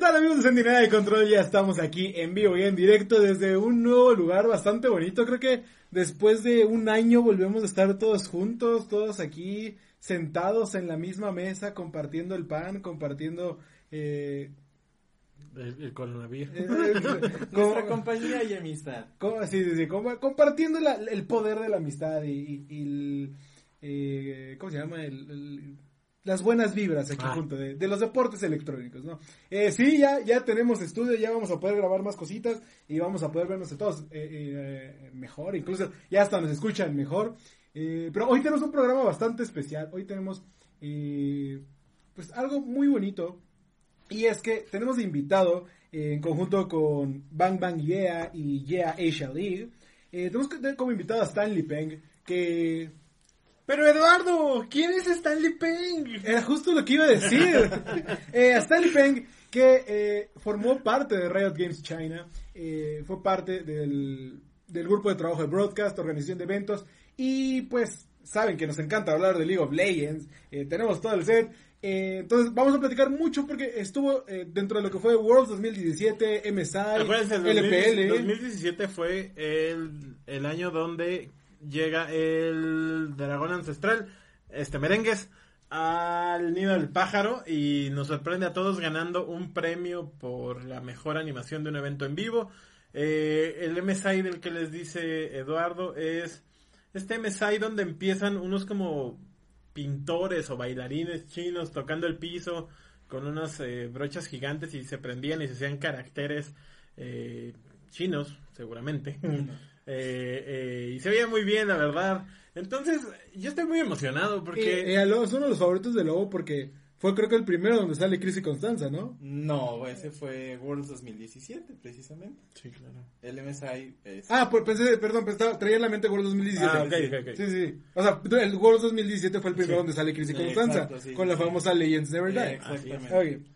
Tal amigos de Centinela de Control? Ya estamos aquí en vivo y en directo desde un nuevo lugar bastante bonito. Creo que después de un año volvemos a estar todos juntos, todos aquí sentados en la misma mesa, compartiendo el pan, compartiendo... Eh, el, el coronavirus. eh, Nuestra compañía y amistad. co- sí, sí, sí, com- compartiendo la- el poder de la amistad y, y- y el... eh, ¿Cómo se llama? El- el- las buenas vibras aquí Ah. junto de, de los deportes electrónicos, ¿no? Eh, sí, ya, ya tenemos estudio, ya vamos a poder grabar más cositas y vamos a poder vernos a todos eh, eh, mejor, incluso ya hasta nos escuchan mejor. Pero hoy tenemos un programa bastante especial, hoy tenemos pues algo muy bonito y es que tenemos de invitado en conjunto con Bang Bang Yeah y Yeah Asia League, tenemos como invitado a Stanley Peng que Pero Eduardo, ¿quién es Stanley Peng? Era justo lo que iba a decir. eh, a Stanley Peng, que eh, formó parte de Riot Games China, eh, fue parte del, del grupo de trabajo de broadcast, organización de eventos, y pues saben que nos encanta hablar de League of Legends, eh, tenemos todo el set. eh, entonces vamos a platicar mucho porque estuvo eh, dentro de lo que fue Worlds 2017, MSI, Acuérdense, LPL. 2017 fue el, el año donde llega el dragón ancestral, este merengues, al nido del pájaro y nos sorprende a todos ganando un premio por la mejor animación de un evento en vivo. Eh, el MSI del que les dice Eduardo es este MSI donde empiezan unos como pintores o bailarines chinos tocando el piso con unas eh, brochas gigantes y se prendían y se hacían caracteres eh, chinos, seguramente. Eh, eh, y se veía muy bien, la verdad. Entonces, yo estoy muy emocionado porque... Eh, eh, Lobo es uno de los favoritos de Lobo porque fue creo que el primero donde sale Chris y Constanza, ¿no? No, ese fue Worlds 2017, precisamente. Sí, claro. El MSI es... Ah, pues pensé, perdón, pensaba, traía en la mente World 2017. Ah, ok, ok. Sí, sí. O sea, el World 2017 fue el primero Sí. donde sale Chris y Constanza, exacto, sí, con la sí. famosa Legends Never Die. Exactamente. Ok.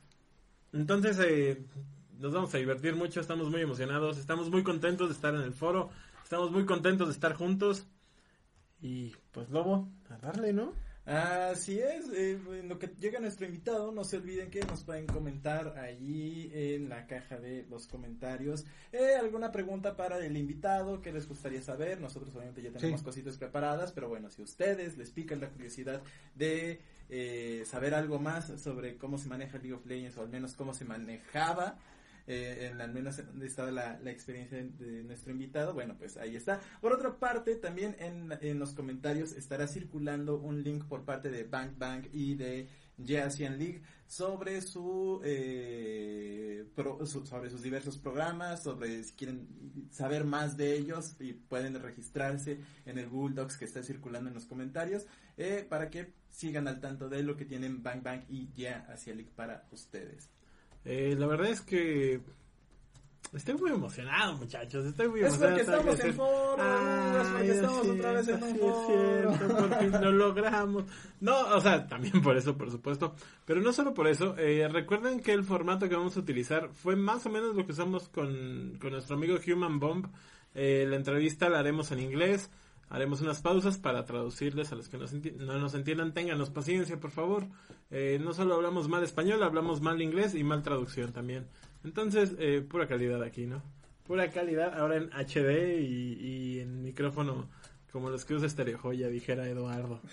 Entonces, eh, nos vamos a divertir mucho, estamos muy emocionados, estamos muy contentos de estar en el foro, estamos muy contentos de estar juntos. Y pues, Lobo, a darle, ¿no? Así es, eh, en lo que llega nuestro invitado, no se olviden que nos pueden comentar allí en la caja de los comentarios eh, alguna pregunta para el invitado que les gustaría saber. Nosotros obviamente ya tenemos Sí. cositas preparadas, pero bueno, si ustedes les pica la curiosidad de eh, saber algo más sobre cómo se maneja League of Legends o al menos cómo se manejaba eh, en al menos en donde estaba la, experiencia de, nuestro invitado, bueno, pues ahí está. Por otra parte, también en, en los comentarios estará circulando un link por parte de Bang Bang y de Asian League sobre eh, su- sobre sus diversos programas, sobre si quieren saber más de ellos y pueden registrarse en el Google Docs que está circulando en los comentarios eh, para que sigan al tanto de lo que tienen Bang Bang y Ya League para ustedes. Eh, la verdad es que estoy muy emocionado, muchachos. Estoy muy Es emocionado. porque estamos en foro, es porque estamos otra vez en un foro. cierto, por fin lo logramos. No, o sea, también por eso, por supuesto. Pero no solo por eso. eh, recuerden que el formato que vamos a utilizar fue más o menos lo que usamos con, con nuestro amigo Human Bomb. Eh, la entrevista la haremos en inglés. Haremos unas pausas para traducirles a los que no nos entiendan. Ténganos paciencia, por favor. Eh, no solo hablamos mal español, hablamos mal inglés y mal traducción también. Entonces, eh, pura calidad aquí, ¿no? Pura calidad ahora en HD y, y en micrófono como los que usa Stereo Joya, dijera Eduardo.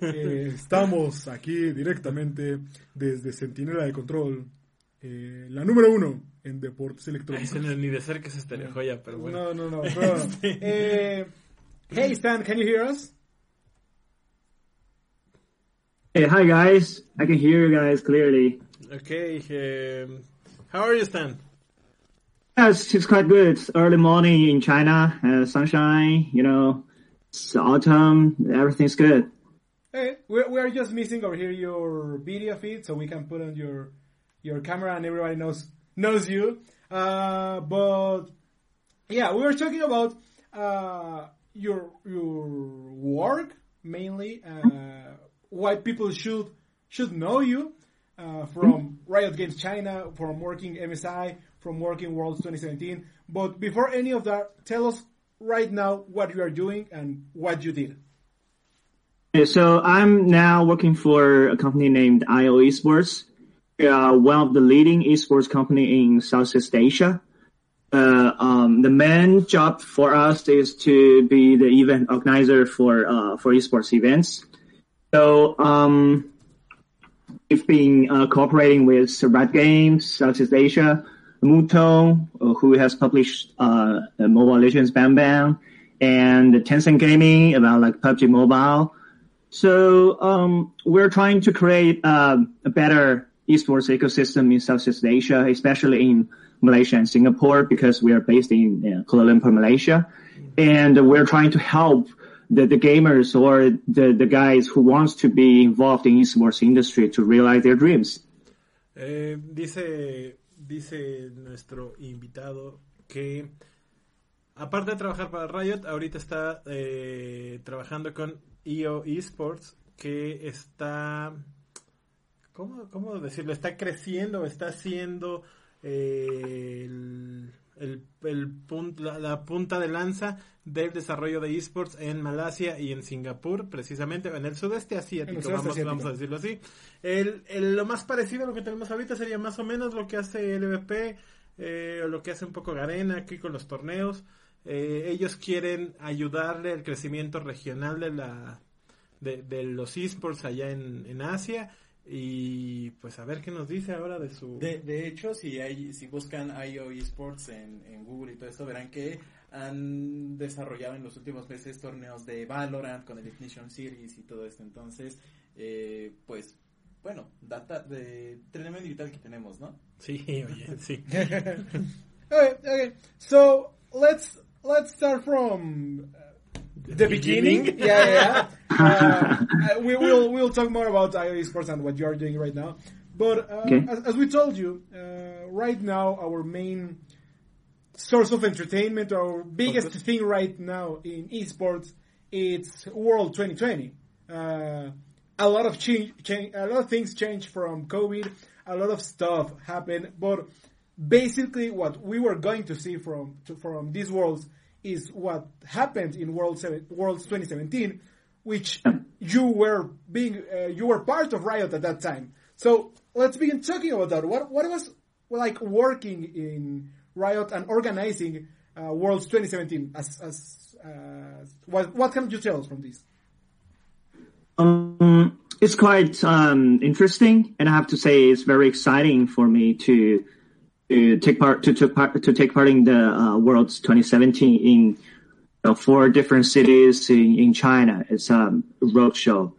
Eh, estamos aquí directamente desde Centinela de Control, eh, la número uno en deportes Ay, electrónicos. no es ni de cerca es Stereo Joya, pero bueno. No, no, no. no. Eh, hey Stan, can you hear us? Hey, hi guys. I can hear you guys clearly. Ok, eh, How are you, Stan? Yes, it's quite good. It's early morning in China, uh, sunshine, you know, it's autumn, everything's good. Hey, we're, we're just missing over here your video feed so we can put on your your camera and everybody knows knows you. Uh, but yeah, we were talking about uh, your your work mainly. Uh, why people should should know you uh, from Riot Games China, from working MSI, from working Worlds 2017. But before any of that, tell us right now what you are doing and what you did. So I'm now working for a company named IO Esports, uh, one of the leading esports company in Southeast Asia. Uh, um, the main job for us is to be the event organizer for uh, for esports events. So um, we've been uh, cooperating with Riot Games, Southeast Asia, Moonton, uh, who has published uh, Mobile Legends Bang Bang, and Tencent Gaming about like PUBG Mobile. So um, we're trying to create uh, a better esports ecosystem in Southeast Asia, especially in Malaysia and Singapore, because we are based in uh, Kuala Lumpur, Malaysia, and we're trying to help the, the gamers or the, the guys who wants to be involved in esports industry to realize their dreams. Eh, dice, dice nuestro invitado que aparte de trabajar para Riot, ahorita está eh, trabajando con IO Esports, que está, ¿cómo, cómo decirlo? Está creciendo, está haciendo eh, el, el, el punt- la, la punta de lanza del desarrollo de esports en Malasia y en Singapur, precisamente en el sudeste el asiático, sudeste vamos, asiático. vamos a decirlo así. El, el- lo más parecido a lo que tenemos ahorita sería más o menos lo que hace LVP, eh, o lo que hace un poco Garena aquí con los torneos. Eh, ellos quieren ayudarle al crecimiento regional de la de, de los esports allá en, en Asia y pues a ver qué nos dice ahora de su De, de hecho, si hay, si buscan IO Esports en, en Google y todo esto, verán que han desarrollado en los últimos meses torneos de Valorant con el Ignition Series y todo esto. Entonces, eh, pues, bueno, data de tremendo digital que tenemos, ¿no? Sí, oye, sí. Okay, okay. So let's let's start from uh, the beginning. beginning? Yeah, yeah. yeah. Uh, we will we'll talk more about IO Esports and what you are doing right now. But uh, Okay. as, as we told you, uh, right now our main source of entertainment, our biggest thing right now in esports, it's World 2020. Uh, a lot of change, change, a lot of things changed from COVID. A lot of stuff happened, but basically what we were going to see from to, from these worlds is what happened in World seven, Worlds 2017, which you were being uh, you were part of Riot at that time. So let's begin talking about that. What what was like working in Riot and organizing uh, Worlds 2017? As as uh, what what can you tell us from this? Um, it's quite um, interesting, and I have to say it's very exciting for me to to take part to, to part to take part in the uh, Worlds 2017 in you know, four different cities in, in China. It's a road show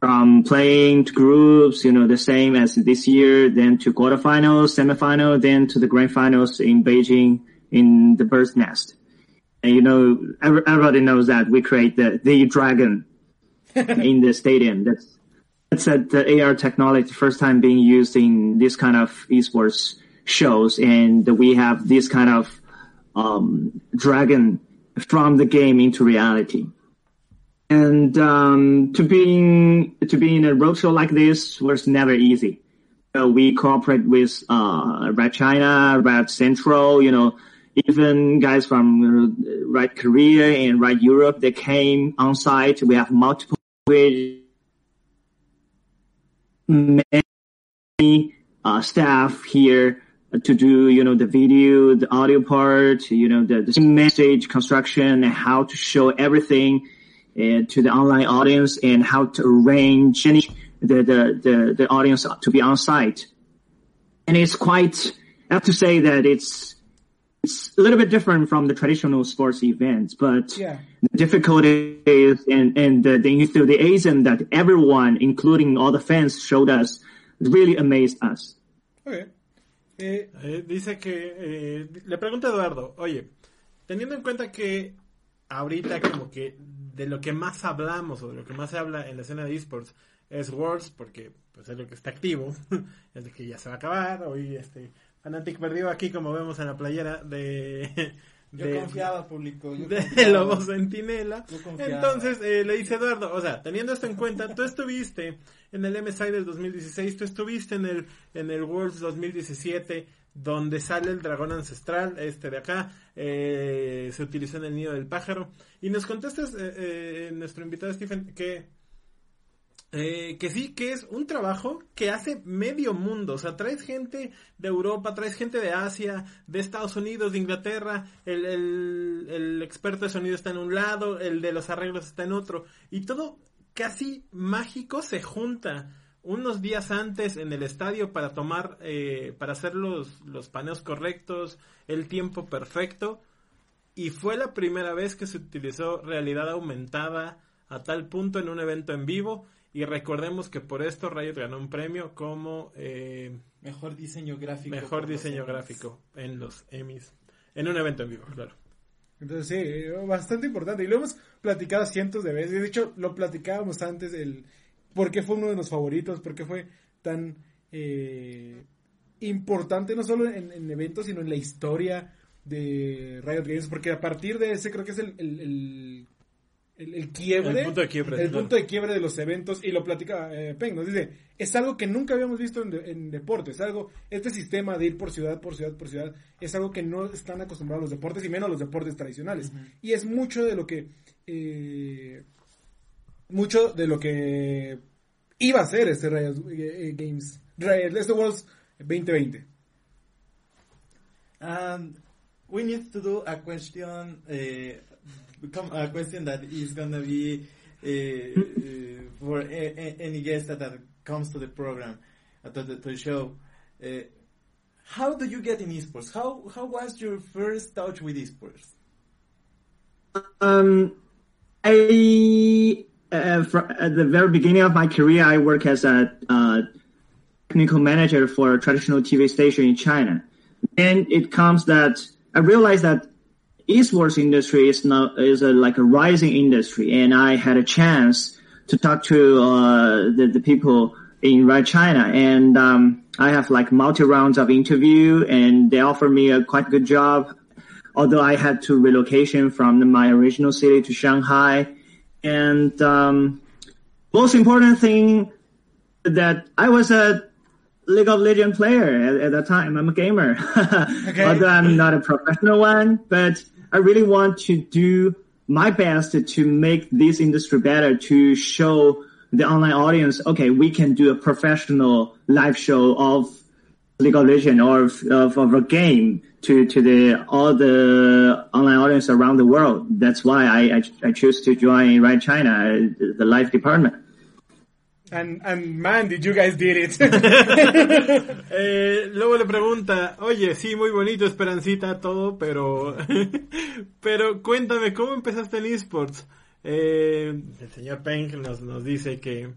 from playing to groups, you know, the same as this year, then to quarterfinals, semifinal, then to the grand finals in Beijing in the bird's nest. And you know, everybody knows that we create the the dragon in the stadium. That's that's a, the AR technology first time being used in this kind of esports shows, and we have this kind of um, dragon from the game into reality. And um, to being to be in a roadshow like this was never easy. So we cooperate with uh, Riot China, Riot Central, you know, even guys from uh, Riot Korea and Riot Europe. They came on site. We have multiple many uh, staff here to do, you know, the video, the audio part, you know, the, the message construction and how to show everything uh, to the online audience and how to arrange the, the, the, the audience to be on site. And it's quite, I have to say that it's, it's a little bit different from the traditional sports events, but Yeah. the difficulty is and, and the, the enthusiasm that everyone, including all the fans, showed us really amazed us. Okay. Eh, Eh, dice que eh, le pregunta a Eduardo, oye, teniendo en cuenta que ahorita como que de lo que más hablamos o de lo que más se habla en la escena de esports es Worlds, porque pues es lo que está activo, es de que ya se va a acabar, hoy este Fnatic perdió aquí como vemos en la playera de... Yo de- confiaba, público. Yo de confiaba. Lobo Centinela. Yo. Entonces eh, le dice Eduardo, o sea, teniendo esto en cuenta, tú estuviste en el MSI del 2016, tú estuviste en el en el Worlds 2017 donde sale el dragón ancestral, este de acá, eh, se utilizó en el nido del pájaro. Y nos contestas, eh, eh, nuestro invitado Stephen, que eh, que sí, que es un trabajo que hace medio mundo. O sea, traes gente de Europa, traes gente de Asia, de Estados Unidos, de Inglaterra. El, el, el experto de sonido está en un lado, el de los arreglos está en otro. Y todo casi mágico se junta unos días antes en el estadio para tomar, eh, para hacer los, los paneos correctos, el tiempo perfecto. Y fue la primera vez que se utilizó realidad aumentada a tal punto en un evento en vivo. Y recordemos que por esto Riot ganó un premio como eh, Mejor diseño gráfico. mejor diseño gráfico en los Emmys. En un evento en vivo, claro. Entonces sí, bastante importante. Y lo hemos platicado cientos de veces. De hecho, lo platicábamos antes, el por qué fue uno de los favoritos, por qué fue tan eh, importante, no solo en, en eventos, sino en la historia de Riot Games. Porque a partir de ese creo que es el, el- el quiebre. El punto de quiebre, El claro. punto de quiebre de los eventos. Y lo platica eh, Peng, nos dice, es algo que nunca habíamos visto en, de- en deportes. Es algo, este sistema de ir por ciudad, por ciudad, por ciudad, es algo que no están acostumbrados los deportes y menos los deportes tradicionales. Y es mucho de lo que, eh, mucho de lo que iba a ser este Riot eh, Games, Riot, este Worlds 2020. And we need to do a question, a question that is gonna be uh, uh, for a, a- any guest that, that comes to the program, uh, to the, to the show. Uh, how do you get in esports? How how was your first touch with esports? Um, I uh, at the very beginning of my career, I work as a uh, technical manager for a traditional TV station in China. Then it comes that I realized that esports industry is now is a, like a rising industry, and I had a chance to talk to uh, the the people in Riot China, and um, I have like multi rounds of interview, and they offer me a quite good job although I had to relocation from my original city to Shanghai. And um, most important thing that I was a League of Legends player at, at that time. I'm a gamer, although I'm not a professional one. But I really want to do my best to make this industry better to show the online audience. Okay, we can do a professional live show of League of Legends or of, of, a game to, to the all the online audience around the world. That's why I, I, I choose to join Riot China, the live department. And, and man, did you guys did it. Eh, luego le pregunta, oye, sí, muy bonito, Esperancita, todo, pero, pero cuéntame, ¿cómo empezaste en esports? Eh, el señor Peng nos, nos dice que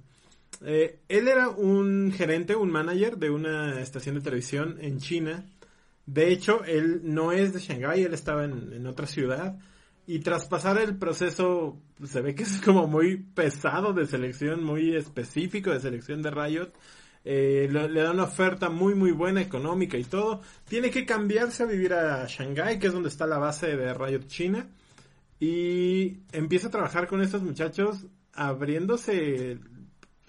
eh, él era un gerente, un manager de una estación de televisión en China. De hecho, él no es de Shanghái, él estaba en, en otra ciudad. Y tras pasar el proceso, se ve que es como muy pesado de selección, muy específico de selección de Riot. Eh, le, da una oferta muy muy buena económica y todo. Tiene que cambiarse a vivir a Shanghái, que es donde está la base de Riot China. Y empieza a trabajar con estos muchachos abriéndose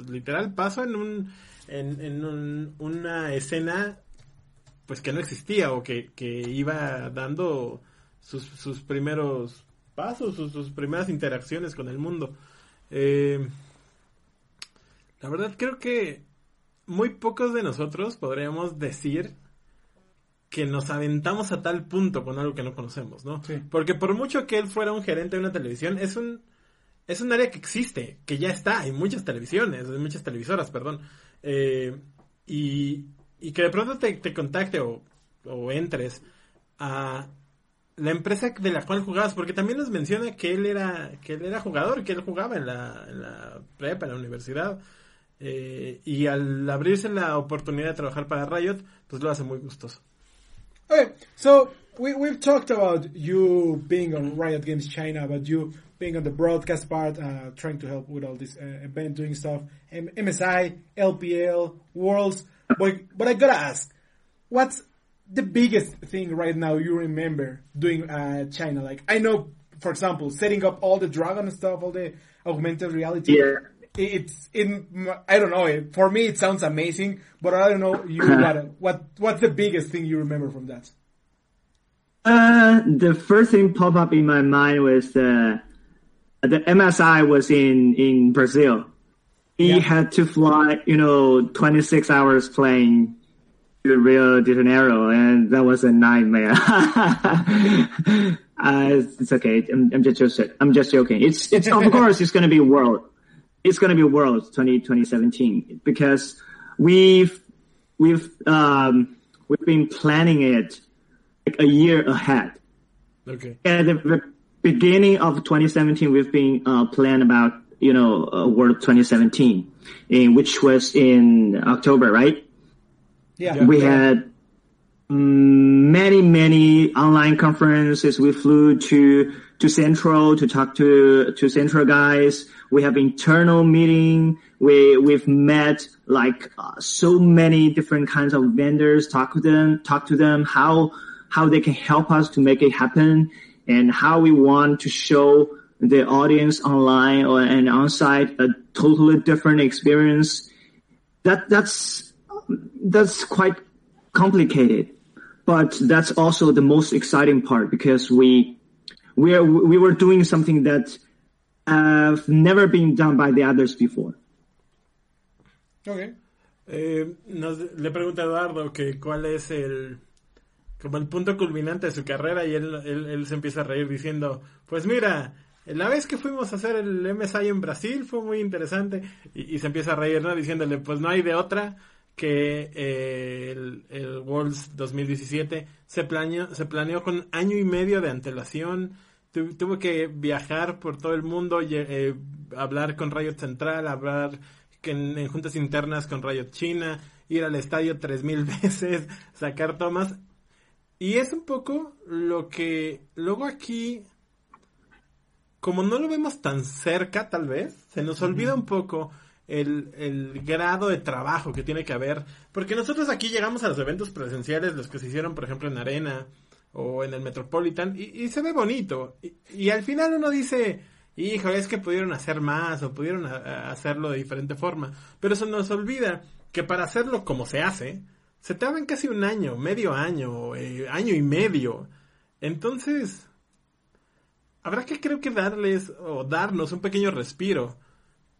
literal paso en un en, en un- una escena pues que no existía o que, que iba dando sus, sus primeros pasos, sus, sus primeras interacciones con el mundo. Eh, la verdad creo que muy pocos de nosotros podríamos decir que nos aventamos a tal punto con algo que no conocemos, ¿no? Porque por mucho que él fuera un gerente de una televisión, es un es un área que existe, que ya está, hay muchas televisiones, hay muchas televisoras, perdón. Eh, y, y que de pronto te, te contacte o, o entres a la empresa de la cual jugabas, porque también nos menciona que él era, que él era jugador, que él jugaba en la, en la prepa, en la universidad. Eh, y al abrirse la oportunidad de trabajar para Riot, pues lo hace muy gustoso. Okay, so we we've talked about you being on Riot Games China, about you being on the broadcast part, uh, trying to help with all this uh, event doing stuff, M- MSI, LPL, Worlds. But but I gotta ask, what's the biggest thing right now you remember doing uh, China? Like I know, for example, setting up all the dragon stuff, all the augmented reality. Yeah. It's in I don't know. For me, it sounds amazing, but I don't know you what what what's the biggest thing you remember from that? Uh, the first thing pop up in my mind was the the MSI was in in Brazil. He Yeah. had to fly, you know, 26 hours plane to Rio de Janeiro, and that was a nightmare. uh, it's okay. I'm, I'm just, I'm just joking. It's it's of course it's going to be world. It's going to be world 20, 2017 because we've we've um we've been planning it like a year ahead. Okay. At the beginning of 2017, we've been uh, planning about you know uh, World 2017, in which was in October, right? Yeah, We had many many online conferences. We flew to to Central to talk to to Central guys. We have internal meeting. We we've met like uh, so many different kinds of vendors. Talk to them. Talk to them how how they can help us to make it happen, and how we want to show the audience online or and on site a totally different experience. That that's that's quite complicated, but that's also the most exciting part because we we are we were doing something that have never been done by the others before. Okay. Eh, nos- le pregunta a Eduardo que cuál es el como el punto culminante de su carrera y él, él, él se empieza a reír diciendo, pues mira, la vez que fuimos a hacer el MSI en Brasil fue muy interesante y, y se empieza a reír, ¿no? Diciéndole, pues no hay de otra que eh, el, el Worlds 2017 se planeó, se planeó con año y medio de antelación, Tu- tuvo que viajar por todo el mundo, y, eh, hablar con Riot Central, hablar en juntas internas con Riot China, ir al estadio tres mil veces, sacar tomas. Y es un poco lo que luego aquí, como no lo vemos tan cerca tal vez, se nos olvida un poco el, grado de trabajo que tiene que haber. Porque nosotros aquí llegamos a los eventos presenciales, los que se hicieron por ejemplo en Arena o en el Metropolitan, y, se ve bonito. Y, al final uno dice, hijo, es que pudieron hacer más o pudieron hacerlo de diferente forma. Pero se nos olvida que para hacerlo como se hace, se tardan casi un año, medio año, eh, año y medio. Entonces, habrá que creo que darles o darnos un pequeño respiro.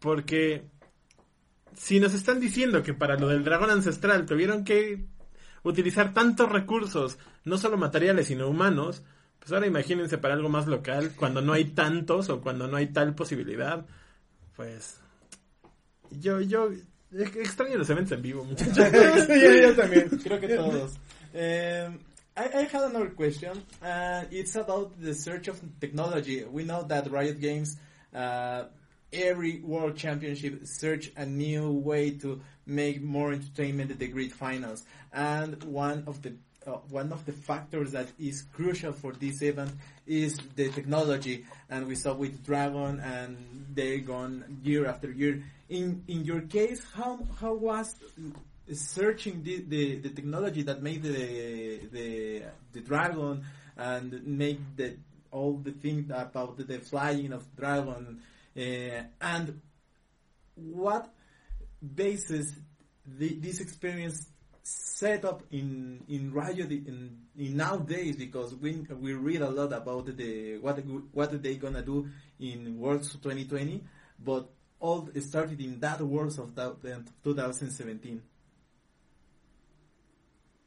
Porque si nos están diciendo que para lo del dragón ancestral tuvieron que utilizar tantos recursos, no solo materiales, sino humanos, pues ahora imagínense para algo más local, cuando no hay tantos o cuando no hay tal posibilidad, pues yo, yo ex- extraño los eventos en vivo, muchachos. yo, yo también. Creo que todos. Um, I, I had another question. Uh, it's about the search of technology. We know that Riot Games, uh, every World Championship, search a new way to make more entertainment at the Great Finals. And one of the uh, one of the factors that is crucial for this event is the technology, and we saw with Dragon, and they gone year after year. In in your case, how how was searching the, the, the technology that made the the the dragon and make the all the things about the, the flying of dragon and what basis the, this experience set up in in Riot in, in nowadays? Because we we read a lot about the what what they gonna do in Worlds 2020 but all started in that Worlds of that- 2017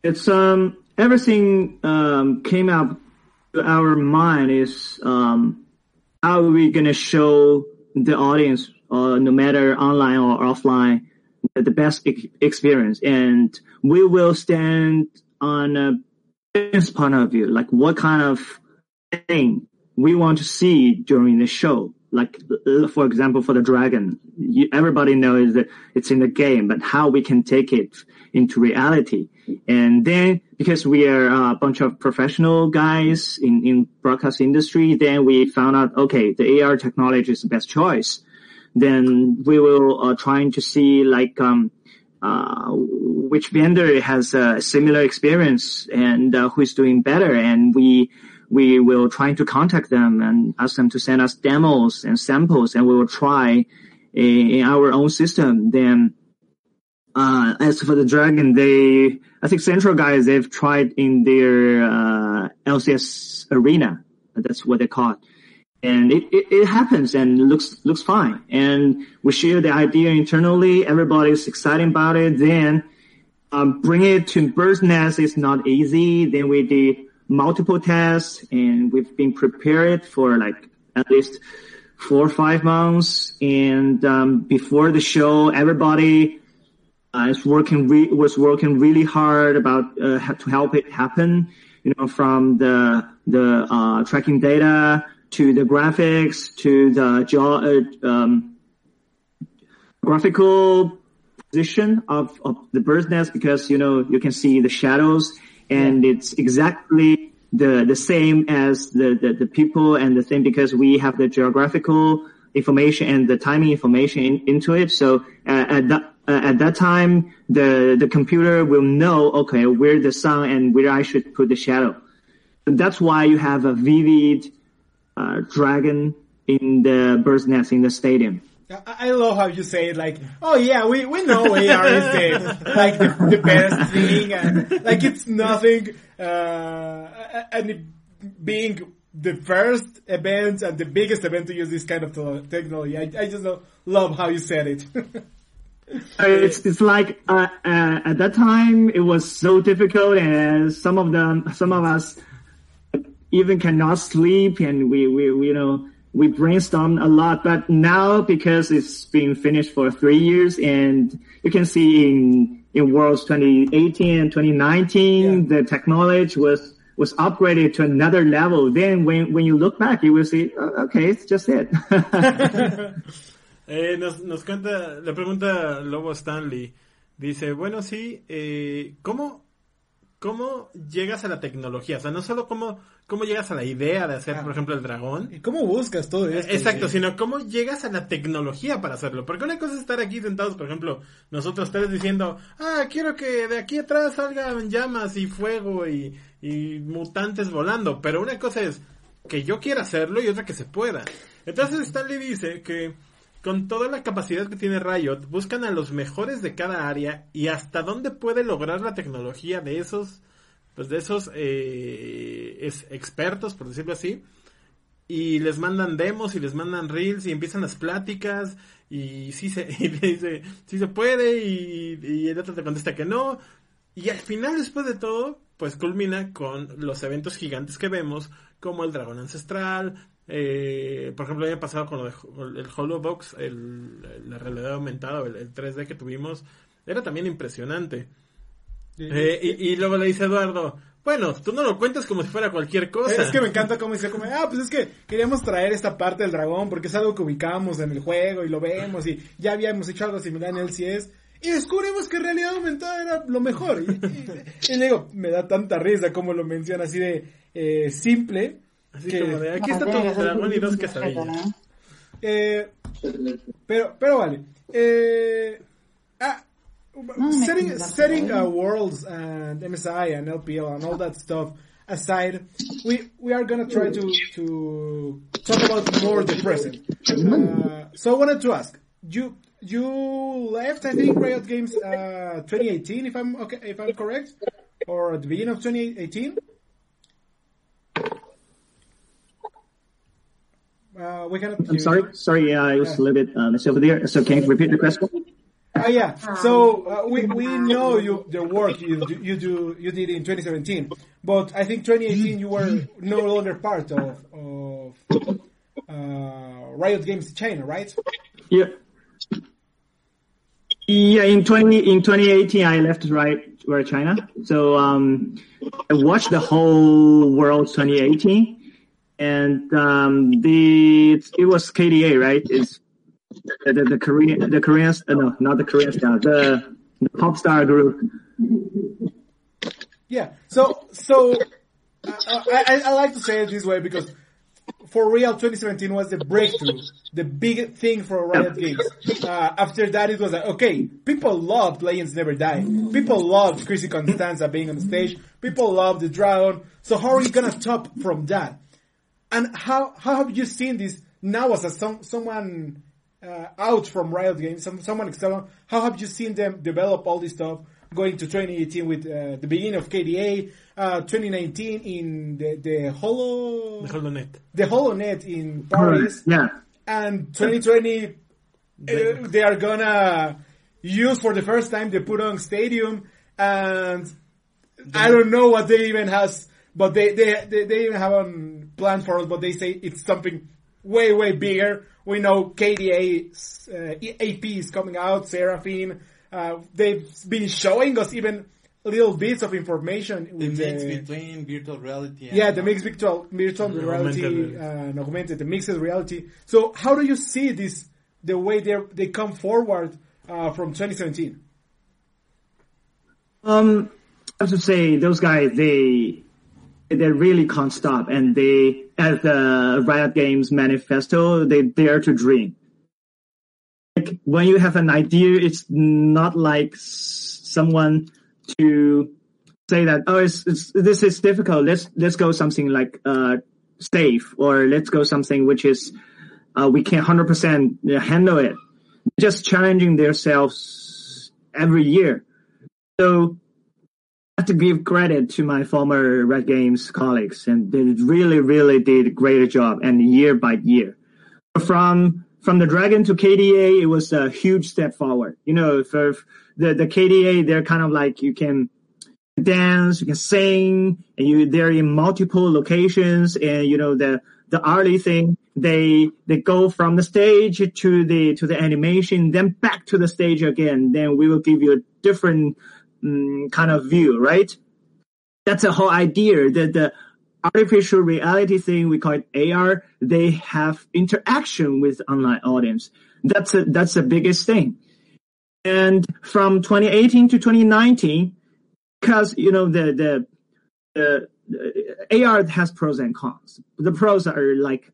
It's um everything um came out to our mind is um how are we gonna show the audience uh, no matter online or offline the, best ex- experience. And we will stand on a business point of view like what kind of thing we want to see during the show like uh, for example for the dragon you, everybody knows that it's in the game but how we can take it into reality. And then because we are a bunch of professional guys in in broadcast industry then we found out okay the ar technology is the best choice. Then we will uh, trying to see like um uh, which vendor has a similar experience and uh, who is doing better. And we we will try to contact them and ask them to send us demos and samples and we will try in, our own system. Then, uh, as for the Dragon, they, I think Central guys, they've tried in their, uh, LCS arena. That's what they call it. And it, it, it happens and looks, looks fine. And we share the idea internally. Everybody's excited about it. Then, um, bring it to Bird's Nest is not easy. Then we did multiple tests and we've been prepared for like at least four or five months. And um, before the show, everybody uh, is working re- was working really hard about uh, to help it happen. You know, from the the uh, tracking data to the graphics to the ge- uh, um, graphical position of, of the bird's nest because you know you can see the shadows and it's exactly the the same as the, the, the people and the same because we have the geographical information and the timing information in, into it. So uh, at that uh, at that time, the the computer will know okay where the sun and where I should put the shadow. And that's why you have a vivid uh, dragon in the bird's nest in the stadium. I love how you say it, like, oh yeah, we, we know AR is the, like the, the best thing, and like it's nothing, uh, and it being the first event and the biggest event to use this kind of technology. I, I just love how you said it. it's it's like uh, uh, at that time it was so difficult, and some of them, some of us even cannot sleep, and we we, we you know we brainstormed a lot, but now because it's been finished for three years and you can see in, in Worlds 2018 and 2019, yeah. the technology was, was upgraded to another level. Then when, when you look back, you will see, oh, okay, it's just it. eh, nos, nos cuenta, le pregunta Lobo Stanley. Dice, bueno, sí, eh, ¿cómo, ¿cómo llegas a la tecnología? O sea, no solo cómo, cómo llegas a la idea de hacer, por ejemplo, el dragón. ¿Y cómo buscas todo esto? Exacto, sino cómo llegas a la tecnología para hacerlo. Porque una cosa es estar aquí sentados, por ejemplo, nosotros tres diciendo, ah, quiero que de aquí atrás salgan llamas y fuego y, y mutantes volando. Pero una cosa es que yo quiera hacerlo y otra que se pueda. Entonces Stanley dice que con toda la capacidad que tiene Riot, buscan a los mejores de cada área y hasta dónde puede lograr la tecnología de esos pues de esos eh, expertos, por decirlo así, y les mandan demos y les mandan reels y empiezan las pláticas y sí se, y dice, sí se puede y, y el otro te contesta que no. Y al final, después de todo, pues culmina con los eventos gigantes que vemos, como el dragón ancestral, eh, por ejemplo, el año pasado con el Holobox, el, la realidad aumentada, el, el 3D que tuvimos, era también impresionante. Eh, y, y, luego le dice Eduardo, bueno, tú no lo cuentas como si fuera cualquier cosa. Es que me encanta cómo dice, como, ah, pues es que queríamos traer esta parte del dragón porque es algo que ubicamos en el juego y lo vemos y ya habíamos hecho algo similar en el CS. Y descubrimos que realidad aumentada era lo mejor. Y, y, digo, me da tanta risa como lo menciona así de eh, simple. Así como de, aquí está tu dragón y dos quesadillas. Eh, pero, pero vale. Eh, ah, setting setting uh, worlds and MSI and LPL and all that stuff aside, we we are gonna try to to talk about more the present. Uh, so I wanted to ask you. You left, I think, Riot Games uh, 2018, if I'm okay, if I'm correct, or at the beginning of 2018. Uh, we cannot. I'm sorry, sorry, yeah, I was yeah. a little bit uh, over there. So can you repeat the question? Uh, yeah. So uh, we we know you the work you you do you did in 2017, but I think 2018 you were no longer part of of uh, Riot Games China, right? Yeah. Yeah, in 20 in 2018 I left Riot Riot China. So um, I watched the whole World 2018 and um, the it was KDA, right? It's the, the, the Korean the Korean uh, no not the Korean star the, the pop star group. Yeah. So so uh, I, I I like to say it this way because for real 2017 was the breakthrough, the big thing for Riot Games. Uh, after that it was like, okay, people loved Legends Never Die. People loved Chrissy Costanza being on the stage. People loved the Dragon. So how are you gonna top from that? And how, how have you seen this now as a, some, someone, uh, out from Riot Games, some, someone external, how have you seen them develop all this stuff going to 2018 with, uh, the beginning of KDA, uh, 2019 in the, the Holo, The HoloNet. the HoloNet in Paris, Yeah, and 2020 uh, they are gonna use for the first time the Pudong Stadium, and I don't know what they even has, but they they they, they even have on plan for us, but they say it's something way way bigger. We know KDA uh, AP is coming out, Seraphine. Uh, they've been showing us even little bits of information. The mix the- between virtual reality and yeah, the mixed virtual virtual The reality augmented uh, and augmented, the mixed reality. So how do you see this, the way they they come forward uh, from 2017? Um, I have to say those guys they they really can't stop, and they as the Riot Games manifesto they dare to dream. Like when you have an idea, it's not like someone to say that oh it's, it's this is difficult. Let's let's go something like uh safe or let's go something which is uh, we can hundred percent handle it. Just challenging themselves every year. So have to give credit to my former Riot Games colleagues, and they really, really did a great job, and year by year. From from the Dragon to KDA, it was a huge step forward. You know, for the the KDA, they're kind of like you can dance, you can sing, and you they're in multiple locations, and you know the the early thing they they go from the stage to the to the animation, then back to the stage again. Then we will give you a different mm, kind of view, right? That's the whole idea. that the artificial reality thing we call it AR. They have interaction with online audience. That's a, that's the biggest thing. And from 2018 to 2019, because you know the, the the AR has pros and cons. The pros are like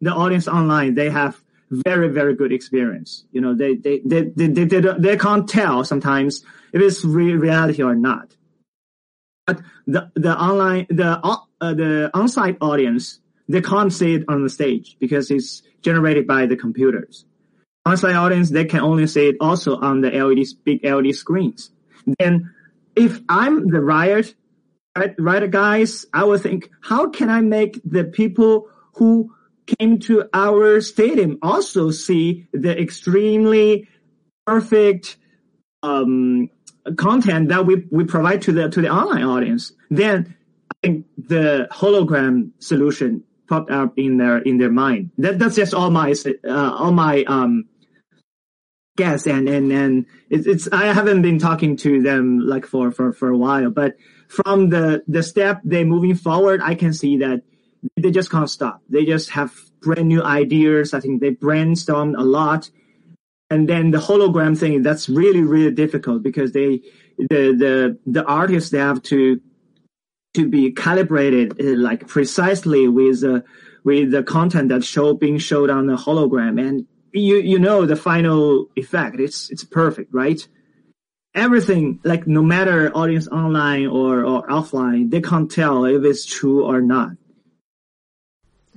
the audience online; they have very very good experience. You know, they they they they they, they, they can't tell sometimes if it's re- reality or not. But the the online the uh, the on-site audience they can't see it on the stage because it's generated by the computers. On-site audience they can only see it also on the LED big LED screens. Then if I'm the riot right, right guys, I would think, how can I make the people who came to our stadium also see the extremely perfect um, content that we, we provide to the to the online audience? Then I think the hologram solution popped up in their in their mind. That that's just all my uh, all my um guess and and and it's, it's I haven't been talking to them like for for for a while, but from the the step they moving forward, I can see that they just can't stop. They just have brand new ideas. I think they brainstormed a lot, and then the hologram thing that's really really difficult because they the the the artists they have to to be calibrated uh, like precisely with uh, with the content that show being showed on the hologram. And you you know the final effect. It's it's perfect right? Everything like no matter audience online or or offline they can't tell if it's true or not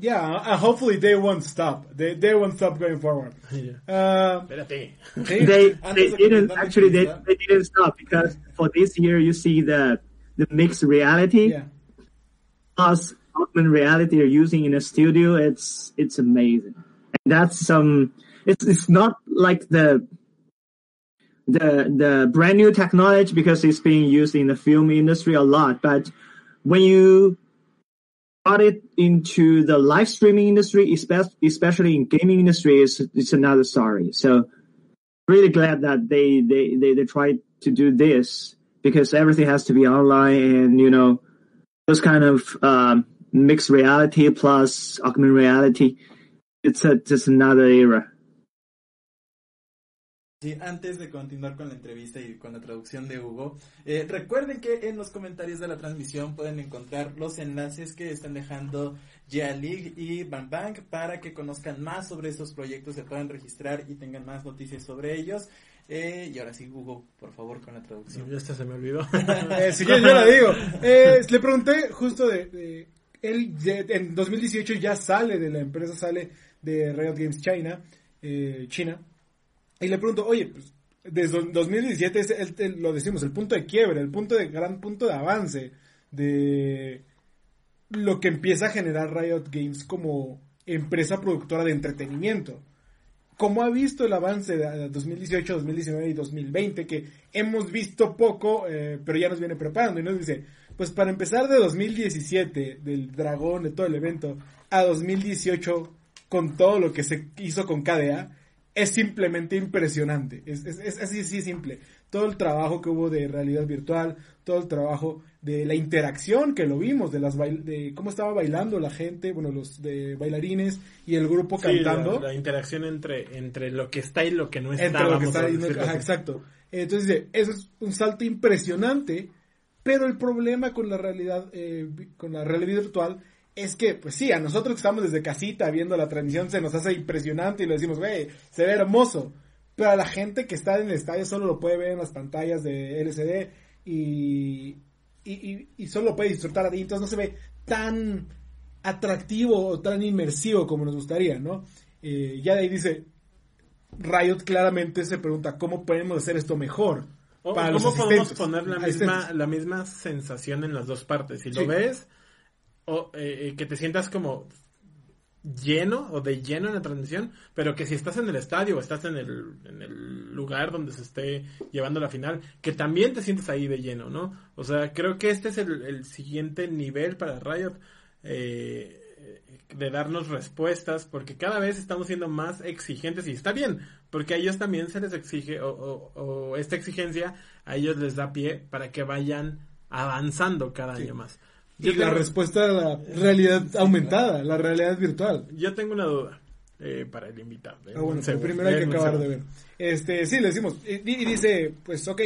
Yeah, uh, hopefully they won't stop. They they won't stop going forward. Uh, they- they Antes they de que didn't actually they, they didn't stop because for this year you see the the mixed reality yeah. plus augmented reality you're using in a studio it's it's amazing and that's some it's it's not like the the the brand new technology because it's being used in the film industry a lot but when you brought it into the live streaming industry especially in gaming industry it's it's another story so really glad that they they they, they tried to do this because everything has to be online and you know those kind of um, mixed reality plus augmented reality. It's a just another era. Sí, antes de continuar con la entrevista y con la traducción de Hugo, eh, recuerden que en los comentarios de la transmisión pueden encontrar los enlaces que están dejando Yeah League y Bang Bang para que conozcan más sobre estos proyectos, se puedan registrar y tengan más noticias sobre ellos. Eh, y ahora sí, Hugo, por favor, con la traducción. Ya hasta se me olvidó. Eh, si quieres, yo la digo. Eh, le pregunté justo de, de- él ya- en 2018 ya sale de la empresa, sale de Riot Games China, eh, China, y le pregunto, oye, pues desde 2017 es el- el- lo decimos, el punto de quiebre, el punto de gran punto de avance de lo que empieza a generar Riot Games como empresa productora de entretenimiento. ¿Cómo ha visto el avance de 2018, 2019 y 2020? Que hemos visto poco, eh, pero ya nos viene preparando. Y nos dice, pues para empezar de 2017, del dragón, de todo el evento, a 2018, con todo lo que se hizo con KDA, es simplemente impresionante. Es, es, es así, sí simple. Todo el trabajo que hubo de realidad virtual, todo el trabajo de la interacción que lo vimos, de las de cómo estaba bailando la gente, bueno, los de bailarines y el grupo Sí, cantando. La, la interacción entre, entre lo que está y lo que no está. entre lo que no- así. exacto. Entonces eso es un salto impresionante, pero el problema con la realidad, eh, con la realidad virtual es que, pues sí, a nosotros que estamos desde casita viendo la transmisión se nos hace impresionante y le decimos, güey, se ve hermoso. Pero a la gente que está en el estadio solo lo puede ver en las pantallas de LCD y, y, y- y solo lo puede disfrutar ahí, entonces no se ve tan atractivo o tan inmersivo como nos gustaría, ¿no? Eh, ya de ahí dice, Riot claramente se pregunta cómo podemos hacer esto mejor. Para ¿Cómo los podemos poner la misma, la misma sensación en las dos partes? Si Sí. lo ves, o eh, eh, que te sientas como lleno o de lleno en la transmisión, pero que si estás en el estadio o estás en el, en el lugar donde se esté llevando la final, que también te sientes ahí de lleno, ¿no? O sea, creo que este es el, el siguiente nivel para Riot eh, de darnos respuestas, porque cada vez estamos siendo más exigentes y está bien, porque a ellos también se les exige, o, o- o esta exigencia a ellos les da pie para que vayan avanzando cada año más. Y la tengo- respuesta a la realidad aumentada, la realidad virtual. yo tengo una duda eh, para el invitado. Ah, bueno, segundo, primero hay que acabar de ver. Este, sí, le decimos, y, y dice, pues ok,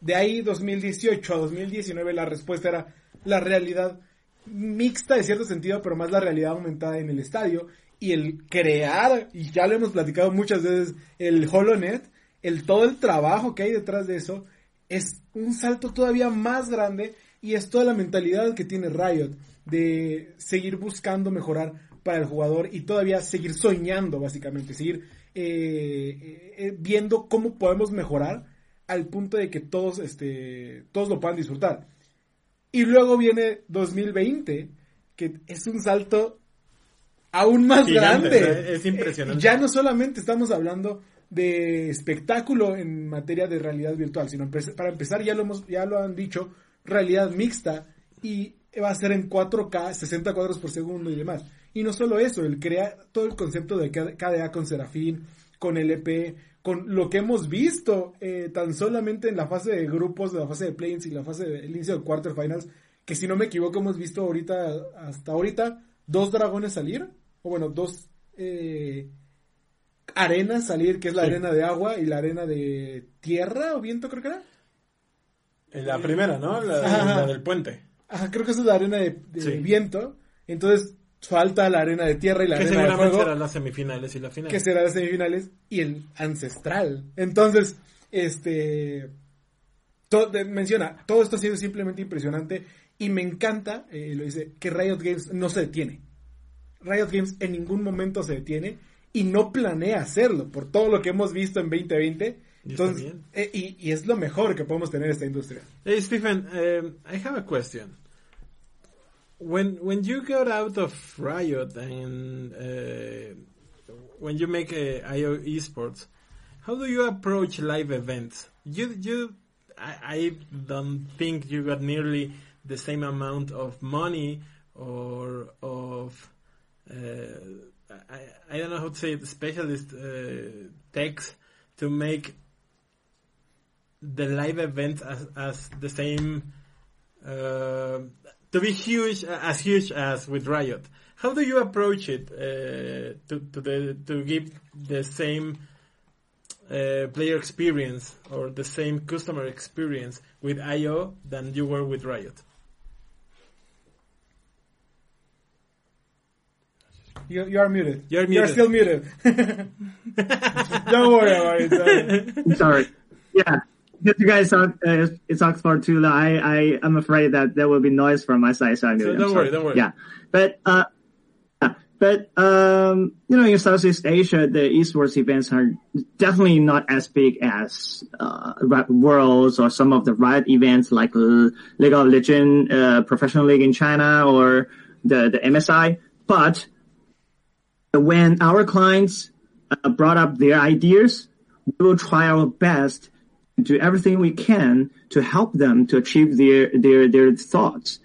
de ahí 2018 a 2019 la respuesta era la realidad mixta de cierto sentido, pero más la realidad aumentada en el estadio y el crear, y ya lo hemos platicado muchas veces, el HoloNet, el todo el trabajo que hay detrás de eso, es un salto todavía más grande y es toda la mentalidad que tiene Riot de seguir buscando mejorar para el jugador y todavía seguir soñando básicamente, seguir eh, eh, viendo cómo podemos mejorar al punto de que todos, este, todos lo puedan disfrutar. Y luego viene 2020, que es un salto aún más Gigante, grande. Es impresionante. Eh, ya no solamente estamos hablando de espectáculo en materia de realidad virtual, sino para empezar ya lo hemos, ya lo han dicho, realidad mixta y va a ser en 4K, 60 cuadros por segundo y demás. Y no solo eso, el crear todo el concepto de KDA con Serafín, con LP, con lo que hemos visto eh, tan solamente en la fase de grupos, de la fase de play-ins y la fase del inicio de quarterfinals, que si no me equivoco hemos visto ahorita, hasta ahorita, dos dragones salir, o bueno, dos eh, arenas salir, que es la Sí. arena de agua y la arena de tierra o viento creo que era. Eh, La primera, ¿no? La, la del puente. Ajá, creo que esa es la arena de, de Sí. viento. Entonces falta la arena de tierra y la que arena de seguramente fuego. serán las semifinales y la final. que será las semifinales y el ancestral. Entonces, este menciona, todo esto ha sido simplemente impresionante y me encanta, eh, lo dice, que Riot Games no se detiene. Riot Games en ningún momento se detiene y no planea hacerlo por todo lo que hemos visto en 2020. Entonces, eh, y, y es lo mejor que podemos tener en esta industria. Hey Stephen, um, I have a question. When when you got out of Riot and uh, when you make uh, IO esports, how do you approach live events? You you I, I don't think you got nearly the same amount of money or of uh, I, I don't know how to say it, specialist uh, techs to make the live event as, as the same uh, to be huge, as huge as with Riot. How do you approach it uh, to to the to give the same uh, player experience or the same customer experience with IO than you were with Riot? You, you are muted. You're muted. You're still muted. Don't worry about it. I'm sorry. Yeah. Because you guys talk, uh, it's Oxford too. I, I, I'm afraid that there will be noise from my side, so I'm So don't worry, don't worry. Yeah. But, uh, yeah. but, um, you know, in Southeast Asia, the esports events are definitely not as big as, uh, Worlds or some of the Riot events like League of Legends, uh, Professional League in China or the, the MSI. But when our clients uh, brought up their ideas, we will try our best do everything we can to help them to achieve their their their thoughts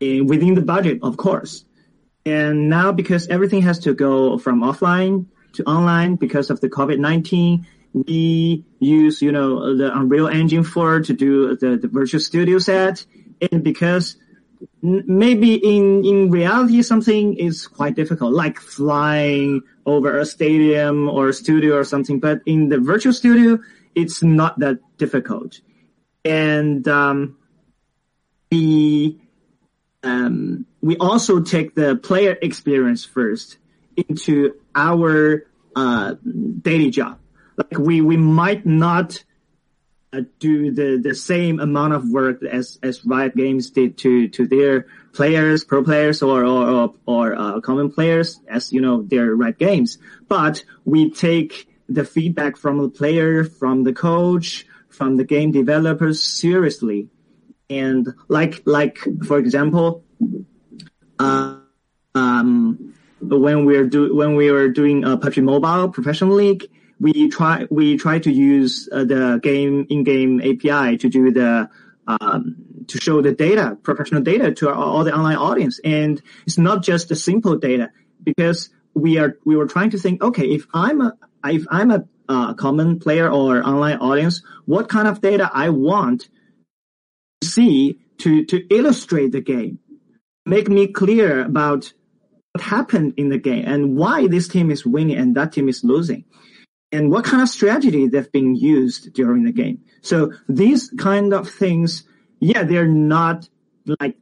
eh, within the budget, of course. And now because everything has to go from offline to online because of the COVID-19, we use, you know, the Unreal Engine 4 to do the, the virtual studio set. And because maybe in, in reality something is quite difficult, like flying over a stadium or a studio or something, but in the virtual studio, it's not that difficult. And, um, the, um, we also take the player experience first into our uh, daily job. Like we we might not uh, do the the same amount of work as as Riot Games did to to their players, pro players, or or or, or uh, common players as you know their Riot Games. But we take the feedback from the player, from the coach, from the game developers seriously. And like like for example uh, um when we're do when we were doing a PUBG Mobile Professional League, we try we try to use uh, the game in-game API to do the um, to show the data, professional data to our, all the online audience, and it's not just the simple data because we are we were trying to think, okay, if I'm a if I'm a uh, common player or online audience, what kind of data I want to see to, to illustrate the game, make me clear about what happened in the game and why this team is winning and that team is losing and what kind of strategy they've been used during the game. So these kind of things, yeah, they're not like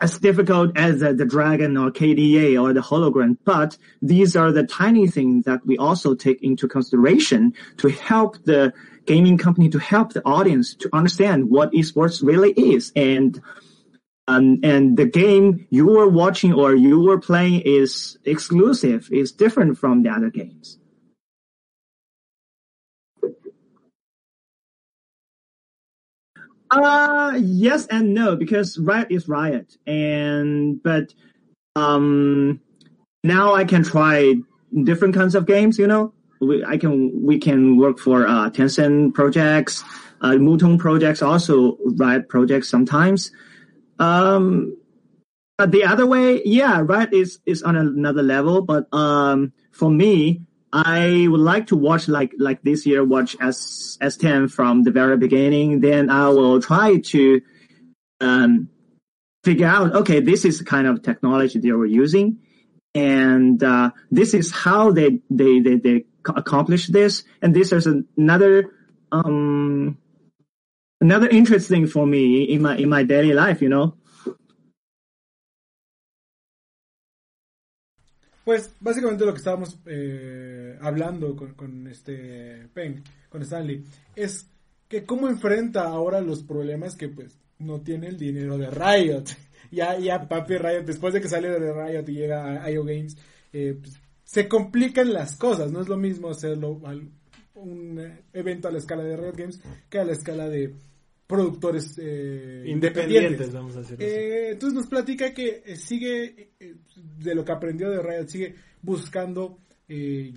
as difficult as uh, the dragon or KDA or the hologram, but these are the tiny things that we also take into consideration to help the gaming company to help the audience to understand what esports really is and um, and the game you were watching or you were playing is exclusive, is different from the other games. Uh, yes and no, because Riot is Riot, and but um, now I can try different kinds of games. You know, we, I can we can work for uh, Tencent projects, uh, Moonton projects, also Riot projects sometimes. Um, but the other way, yeah, Riot is is on another level. But um, for me, I would like to watch like like this year watch S S10 from the very beginning. Then I will try to um, figure out okay, this is the kind of technology they were using, and uh, this is how they they they, they accomplish this. And this is another um another interesting for me in my in my daily life. You know. Pues básicamente lo que estábamos eh, hablando con, con este Peng, con Stanley, es que cómo enfrenta ahora los problemas que pues no tiene el dinero de Riot. ya, ya papi Riot, después de que sale de Riot y llega a IO Games, eh, pues, se complican las cosas. No es lo mismo hacerlo al, un eh, evento a la escala de Riot Games que a la escala de productores eh, Independientes, vamos a decir. Eh, entonces nos platica que eh, sigue, eh, de lo que aprendió de Riot, sigue buscando eh,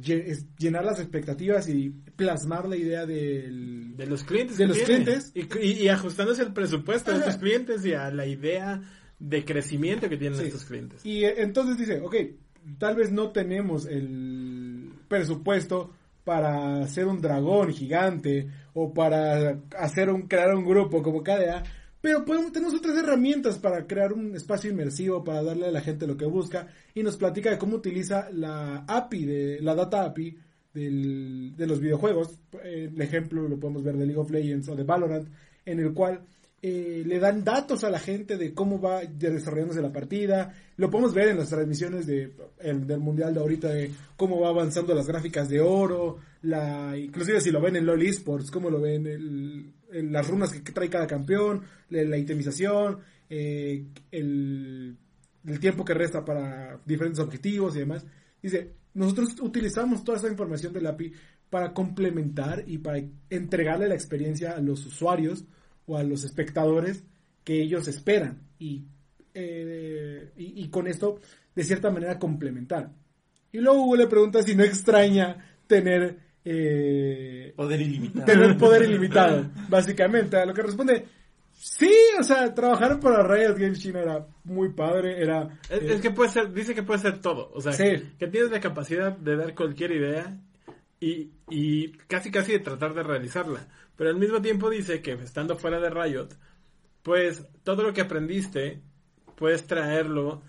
llenar las expectativas y plasmar la idea del, de los clientes. de los tiene. clientes. Y, y- y ajustándose al presupuesto de estos clientes y a la idea de crecimiento que tienen Sí. estos clientes. Y eh, entonces dice, ok, tal vez no tenemos el presupuesto para hacer un dragón gigante o para hacer un crear un grupo como KDA, Pero podemos, tenemos otras herramientas para crear un espacio inmersivo, para darle a la gente lo que busca. Y nos platica de cómo utiliza la API, de, la data API del, de los videojuegos. El ejemplo lo podemos ver de League of Legends o de Valorant, en el cual eh, le dan datos a la gente de cómo va desarrollándose la partida. Lo podemos ver en las transmisiones de, el- del mundial de ahorita de cómo va avanzando las gráficas de oro, la, inclusive si lo ven en LoL Esports, cómo lo ven, el- las runas que, trae cada campeón, la, itemización, eh, el tiempo que resta para diferentes objetivos y demás. Dice, nosotros utilizamos toda esa información del API para complementar y para entregarle la experiencia a los usuarios o a los espectadores que ellos esperan y, eh, y, y con esto de cierta manera complementar. Y luego Hugo le pregunta si no extraña tener eh, Poder ilimitado. tener poder ilimitado, básicamente. A lo que responde, sí, o sea, trabajar para Riot Games China era muy padre, era... Es, eh, es que puede ser, dice que puede ser todo. O sea, Sí. que tienes la capacidad de dar cualquier idea y, y casi casi de tratar de realizarla. Pero al mismo tiempo dice que estando fuera de Riot, pues todo lo que aprendiste puedes traerlo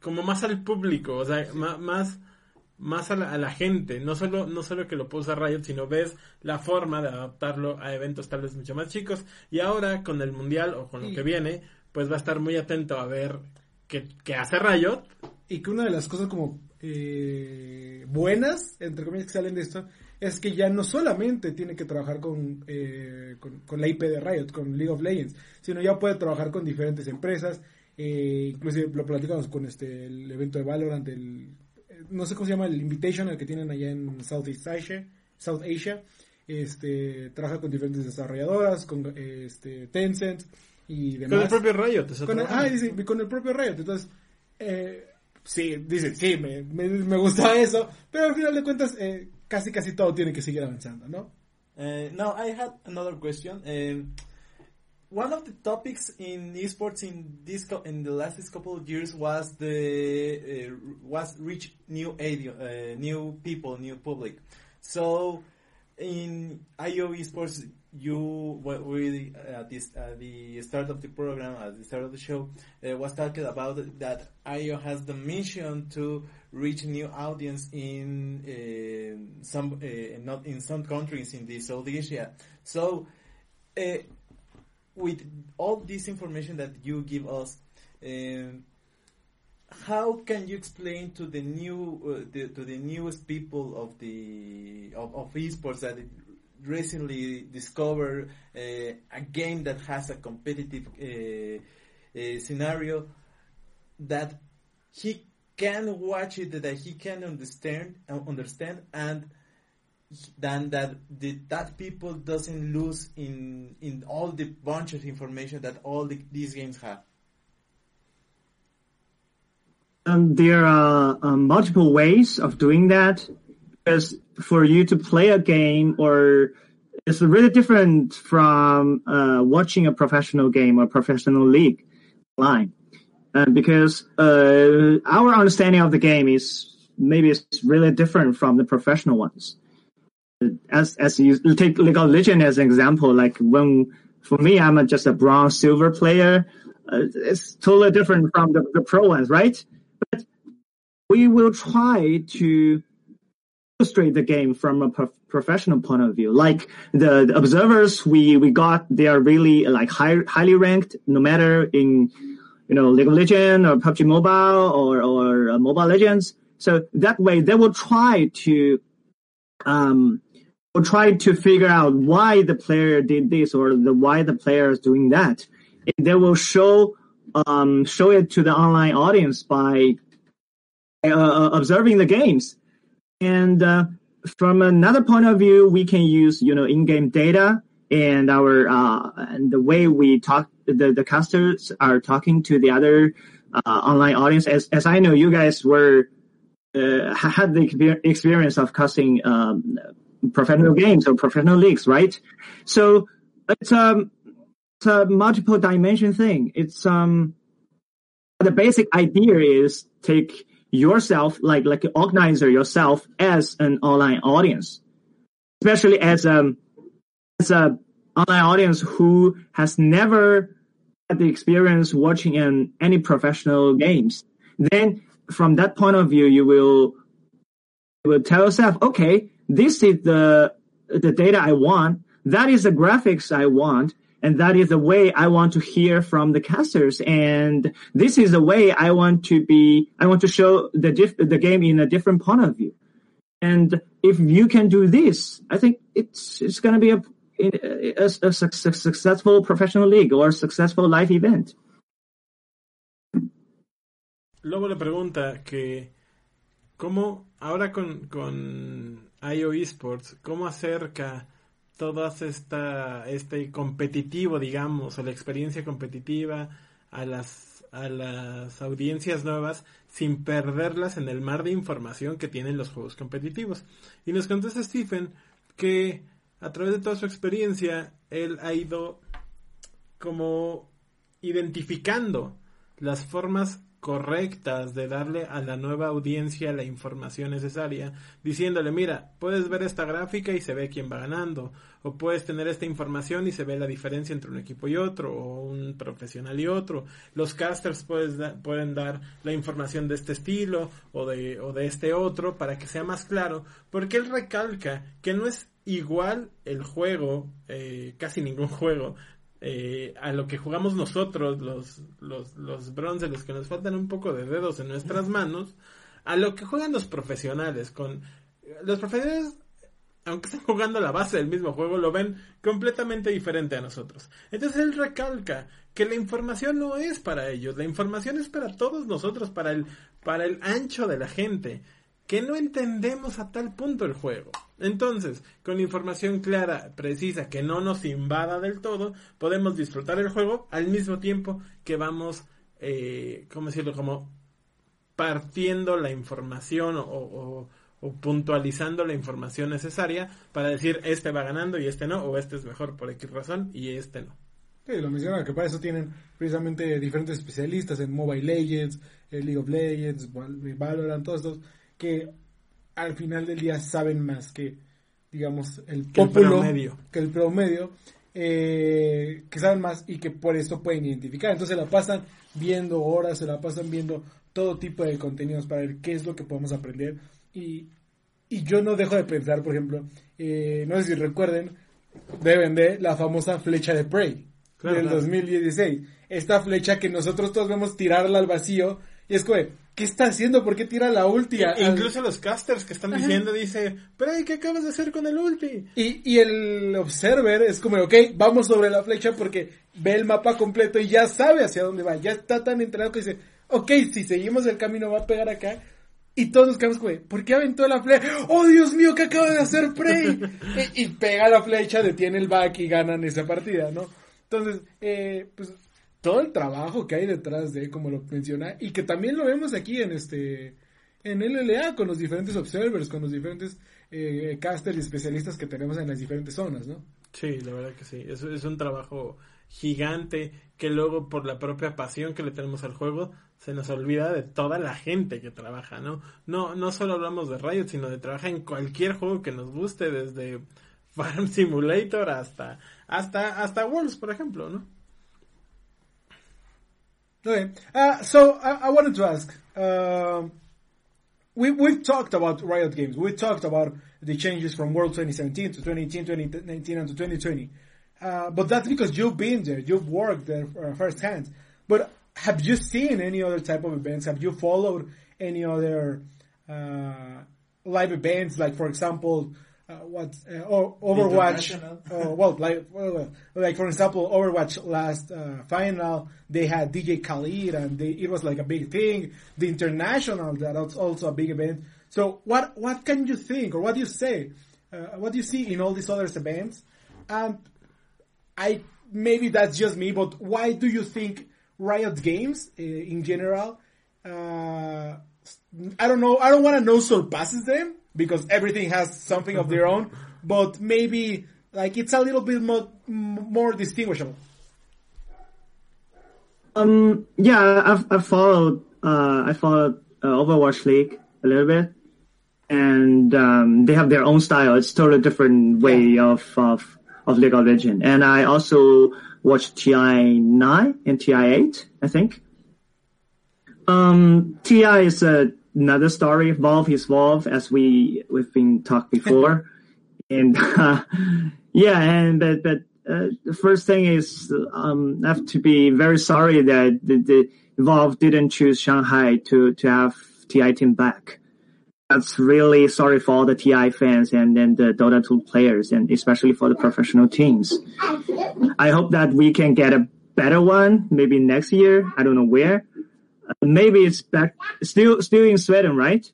como más al público, o sea, más, más a la, a la gente. No solo, no solo que lo puede usar Riot, sino ves la forma de adaptarlo a eventos tal vez mucho más chicos. Y ahora con el mundial o con lo que viene, pues va a estar muy atento a ver qué, qué hace Riot y que una de las cosas como eh, buenas, entre comillas, que salen de esto, es que ya no solamente tiene que trabajar con, eh, con, con la IP de Riot, con League of Legends, sino ya puede trabajar con diferentes empresas, eh, inclusive lo platicamos con este el evento de Valorant, el, eh, no sé cómo se llama, el Invitation, el que tienen allá en Southeast Asia, South Asia, este, trabaja con diferentes desarrolladoras, con este, Tencent y demás. con el propio Riot. Con el, ah, dice, con el propio Riot. Entonces, eh, sí, dice, sí, me, me, me gusta eso, pero al final de cuentas, eh, casi casi todo tiene que seguir avanzando, ¿no? Uh, now I had another question. Um, one of the topics in esports in this in the last couple of years was the uh, was reach new uh, new people, new public. So in IO esports, you what we at this at the start of the program at the start of the show uh, was talking about that IO has the mission to reach new audience in uh, some uh, not in some countries in the South Asia. So uh, with all this information that you give us, um, how can you explain to the new uh, the, to the newest people of the of, of esports that recently discover uh, a game that has a competitive uh, uh, scenario that he can watch it that he can understand uh, understand and than that the, that people doesn't lose in in all the bunch of information that all the, these games have. Um, there are um, multiple ways of doing that. Because for you to play a game, or it's really different from uh, watching a professional game or professional league line. Uh, because uh, our understanding of the game is maybe it's really different from the professional ones. As as you take League of Legends as an example, like when for me, I'm just a bronze silver player. Uh, it's totally different from the, the pro ones, right? We will try to illustrate the game from a prof- professional point of view. Like the, the observers we, we got, they are really like high, highly ranked, no matter in, you know, League of Legends or PUBG Mobile or, or uh, Mobile Legends. So that way they will try to, um, will try to figure out why the player did this or the, why the player is doing that. And they will show, um, show it to the online audience by uh, observing the games. And uh, from another point of view, we can use you know in-game data and our uh, and the way we talk. The the casters are talking to the other uh, online audience. As as I know, you guys were uh, had the experience of casting um, professional games or professional leagues, right? So it's um it's a multiple dimension thing. It's um the basic idea is take yourself like like an organizer yourself as an online audience especially as um as a online audience who has never had the experience watching an, any professional games, then from that point of view, you will you will tell yourself, okay, this is the the data I want. That is the graphics I want. And that is the way I want to hear from the casters. And this is the way I want to be, I want to show the diff, the game in a different point of view. And if you can do this, I think it's, it's going to be a, a, a, successful professional league or a successful live event. Lobo le pregunta que, ¿cómo ahora con, con IO Esports, cómo acerca todas esta este competitivo, digamos, o la experiencia competitiva a las a las audiencias nuevas sin perderlas en el mar de información que tienen los juegos competitivos. Y nos contesta Stephen que a través de toda su experiencia él ha ido como identificando las formas correctas de darle a la nueva audiencia la información necesaria, diciéndole, mira, puedes ver esta gráfica y se ve quién va ganando, o puedes tener esta información y se ve la diferencia entre un equipo y otro, o un profesional y otro. Los casters pueden dar la información de este estilo o de, o de este otro para que sea más claro, porque él recalca que no es igual el juego, eh, casi ningún juego, eh, a lo que jugamos nosotros, los, los, los bronces, los que nos faltan un poco de dedos en nuestras manos, a lo que juegan los profesionales. Con los profesionales, aunque estén jugando la base del mismo juego, lo ven completamente diferente a nosotros. Entonces él recalca que la información no es para ellos, la información es para todos nosotros, para el, para el ancho de la gente que no entendemos a tal punto el juego. Entonces, con información clara, precisa, que no nos invada del todo, podemos disfrutar el juego al mismo tiempo que vamos, eh, ¿cómo decirlo? Como partiendo la información o, puntualizando la información necesaria para decir este va ganando y este no, o este es mejor por X razón y este no. Sí, lo mencionaba que para eso tienen precisamente diferentes especialistas en Mobile Legends, League of Legends, Valorant, todos estos que al final del día saben más que, digamos, el promedio. que el promedio, eh, que saben más y que por eso pueden identificar. Entonces se la pasan viendo horas, se la pasan viendo todo tipo de contenidos para ver qué es lo que podemos aprender. Y, y yo no dejo de pensar, por ejemplo, eh, no sé si recuerden, deben de la famosa flecha de Prey del 2016. Esta flecha que nosotros todos vemos tirarla al vacío y es como, ¿qué está haciendo? ¿Por qué tira la ulti? incluso los casters que están diciendo dice, pero ¿qué acabas de hacer con el ulti? Y, y el observer es como, ok, vamos sobre la flecha porque ve el mapa completo y ya sabe hacia dónde va. Ya está tan entrenado que dice, ok, si seguimos el camino va a pegar acá. Y todos nos quedamos como, ¿por qué aventó la flecha? ¡Oh, Dios mío, qué acaba de hacer Prey! y, y, pega la flecha, detiene el back y ganan esa partida, ¿no? Entonces, eh, pues todo el trabajo que hay detrás de, como lo menciona, y que también lo vemos aquí en este, en LLA, con los diferentes observers, con los diferentes eh, casters y especialistas que tenemos en las diferentes zonas, ¿no? Sí, la verdad que sí, es, es un trabajo gigante que luego por la propia pasión que le tenemos al juego se nos olvida de toda la gente que trabaja, ¿no? No, no solo hablamos de Riot, sino de trabajar en cualquier juego que nos guste, desde Farm Simulator hasta, hasta, hasta Worlds, por ejemplo, ¿no? Okay. Uh, so I, I, wanted to ask. Uh, we we've talked about Riot Games. We talked about the changes from World 2017 to 2018, 2019, and to 2020. Uh, but that's because you've been there. You've worked there uh, firsthand. But have you seen any other type of events? Have you followed any other uh, live events? Like, for example, uh, what uh, or Overwatch. Uh, well, like well, like for example, Overwatch last uh, final they had DJ Khaled and they, it was like a big thing. The international that was also a big event. So what what can you think or what do you say? Uh, what do you see in all these other events? And I maybe that's just me, but why do you think Riot Games uh, in general? I don't know. I don't want to know surpasses them because everything has something of their own, but maybe like it's a little bit more more distinguishable. Um, yeah, I've, I've followed, uh, I followed uh, Overwatch League a little bit, and um, they have their own style. It's totally different way yeah. of, of of League of Legends. And I also watched TI nine and TI eight, I think. Um, TI is a, another story. Valve is Valve, as we we've been talked before, and uh, yeah, and but but uh, the first thing is um, I have to be very sorry that the, the Valve didn't choose Shanghai to to have TI team back. That's really sorry for all the TI fans and then the Dota 2 players and especially for the professional teams. I hope that we can get a better one maybe next year. I don't know where. Maybe it's back still still in Sweden, right?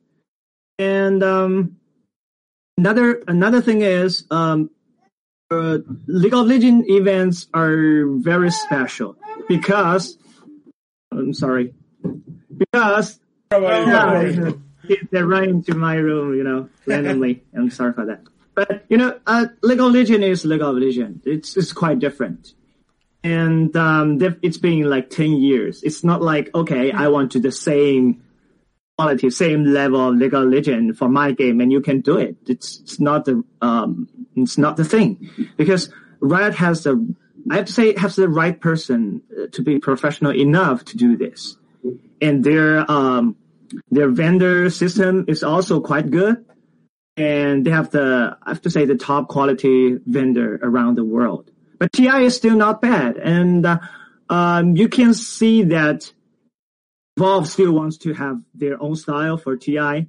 And um, another another thing is um, uh, League of Legends events are very special because I'm sorry because yeah, they're running into my room, you know, randomly. I'm sorry for that. But you know, uh, League of Legends is League of Legends. It's it's quite different, and um, it's been like ten years. It's not like okay, I want to the same quality, same level of League of Legends for my game, and you can do it. It's it's not the um, it's not the thing because Riot has the I have to say has the right person uh, to be professional enough to do this, and their um their vendor system is also quite good. And they have the, I have to say, the top quality vendor around the world. But TI is still not bad. And, uh, um, you can see that Valve still wants to have their own style for TI.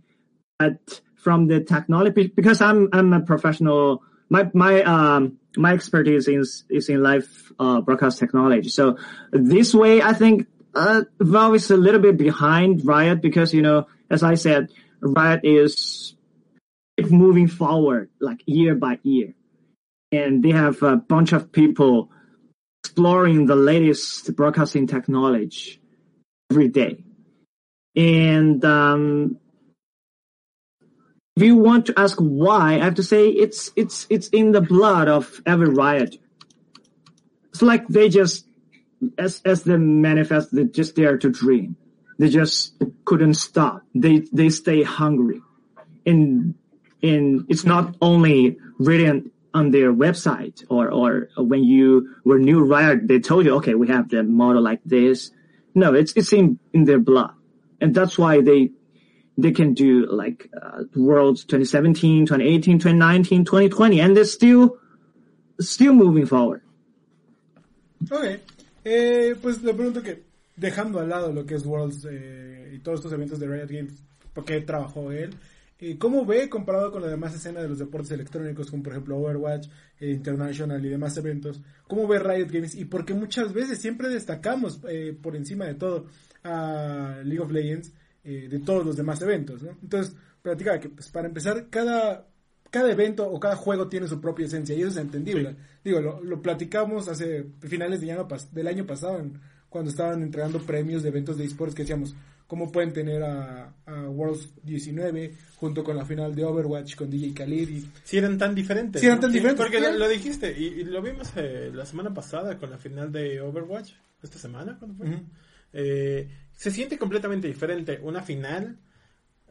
But from the technology, because I'm, I'm a professional, my, my, um, my expertise is, is in live, uh, broadcast technology. So this way, I think uh, Valve is a little bit behind Riot because, you know, as I said, Riot is moving forward like year by year. And they have a bunch of people exploring the latest broadcasting technology every day. And, um, if you want to ask why, I have to say it's, it's, it's in the blood of every Riot. It's like they just as as the manifest, they just dare to dream. They just couldn't stop. They they stay hungry, and and it's not only written on their website or or when you were new Riot, they told you, okay, we have the model like this. No, it's it's in in their blood, and that's why they they can do like uh, Worlds 2017, 2018, 2019, 2020, and they're still still moving forward. Okay. Eh, pues le pregunto que, dejando al lado lo que es Worlds eh, y todos estos eventos de Riot Games, porque trabajó él, ¿cómo ve comparado con la demás escena de los deportes electrónicos, como por ejemplo Overwatch, eh, International y demás eventos? ¿Cómo ve Riot Games? Y porque muchas veces siempre destacamos eh, por encima de todo a League of Legends eh, de todos los demás eventos, ¿no? Entonces, platicaba que, pues, para empezar, cada cada evento o cada juego tiene su propia esencia y eso es entendible. Digo, lo, lo, platicamos hace finales de año, del año pasado en, cuando estaban entregando premios de eventos de esports que decíamos, ¿cómo pueden tener a, a, Worlds 19 junto con la final de Overwatch con DJ Khalid? Y, si eran tan diferentes. Si eran tan diferentes. Porque lo, lo, dijiste y, y, lo vimos eh, la semana pasada con la final de Overwatch. ¿Esta semana? ¿Cuándo fue? Uh -huh. eh, se siente completamente diferente. Una final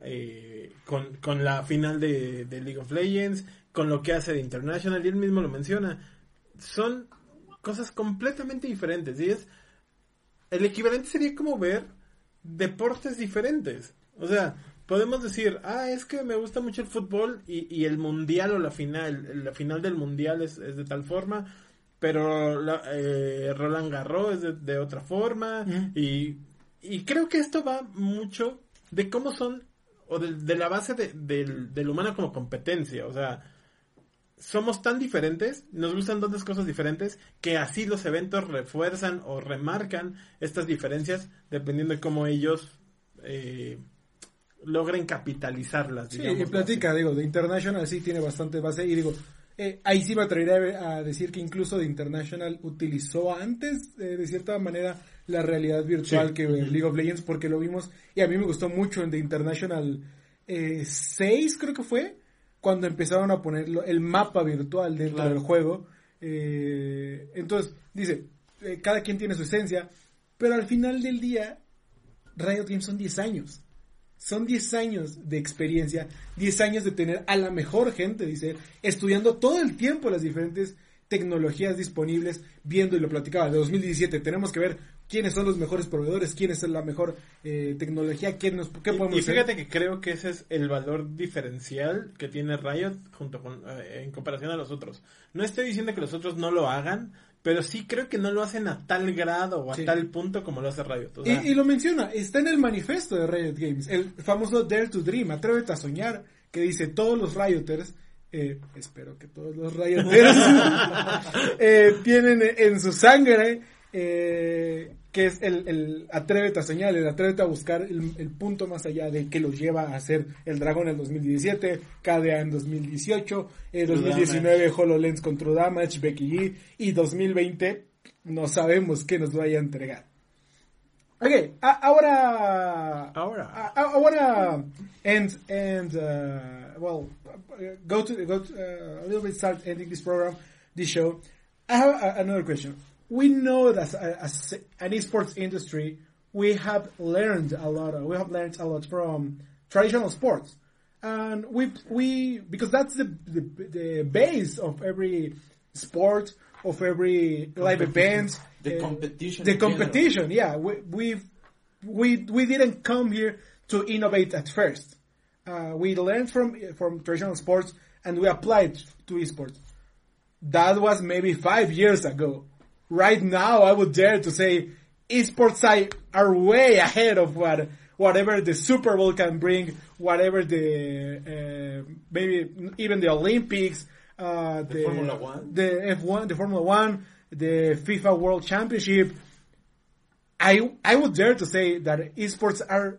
eh, con, con, la final de, de, League of Legends, con lo que hace de International, y él mismo lo menciona. Son cosas completamente diferentes. Y es. El equivalente sería como ver deportes diferentes. O sea, podemos decir, ah, es que me gusta mucho el fútbol y, y el mundial o la final, la final del mundial es, es de tal forma, pero la, eh, Roland Garros es de, de otra forma. Mm. Y, y creo que esto va mucho de cómo son o de, de la base de, del, del humano como competencia. O sea, somos tan diferentes, nos gustan tantas cosas diferentes, que así los eventos refuerzan o remarcan estas diferencias dependiendo de cómo ellos eh, logren capitalizarlas. Sí, y platica, así. digo, de International sí tiene bastante base y digo, eh, ahí sí me atrevería a decir que incluso de International utilizó antes, eh, de cierta manera, la realidad virtual sí. que League of Legends, porque lo vimos, y a mí me gustó mucho en The International eh, 6, creo que fue, cuando empezaron a poner el mapa virtual dentro claro. del juego. Eh, entonces, dice, eh, cada quien tiene su esencia, pero al final del día, Riot Games son 10 años. Son 10 años de experiencia, 10 años de tener a la mejor gente, dice, estudiando todo el tiempo las diferentes tecnologías disponibles, viendo y lo platicaba, de 2017, tenemos que ver quiénes son los mejores proveedores, quién es la mejor eh, tecnología, quién nos, qué podemos Y hacer. fíjate que creo que ese es el valor diferencial que tiene Riot junto con eh, en comparación a los otros. No estoy diciendo que los otros no lo hagan, pero sí creo que no lo hacen a tal grado o a Sí. tal punto como lo hace Riot. O sea, Y, y lo menciona, está en el manifiesto de Riot Games, el famoso Dare to Dream, atrévete a soñar, que dice todos los Rioters, eh, espero que todos los Rioters eh, tienen en su sangre eh, que es el, el atrévete a soñar, el atrévete a buscar el, el punto más allá de que los lleva a ser el dragón en 2017, KDA en 2018, eh, 2019 HoloLens con True Damage, Becky G y 2020 no sabemos qué nos vaya a entregar. Ok, a- ahora. Ahora. I wanna end and uh, well go to go to, uh, a little bit start ending this program, this show. I have a, another question. We know that as, as an esports industry, we have learned a lot. We have learned a lot from traditional sports, and we we because that's the the, the base of every sport of every live event. The uh, competition The competition, yeah. We we we we didn't come here to innovate at first. Uh, we learned from from traditional sports and we applied to esports. That was maybe five years ago. Right now, I would dare to say esports are, are way ahead of what whatever the Super Bowl can bring, whatever the uh, maybe even the Olympics, uh, the, Formula One. the F1, the Formula One, the FIFA World Championship. I I would dare to say that esports are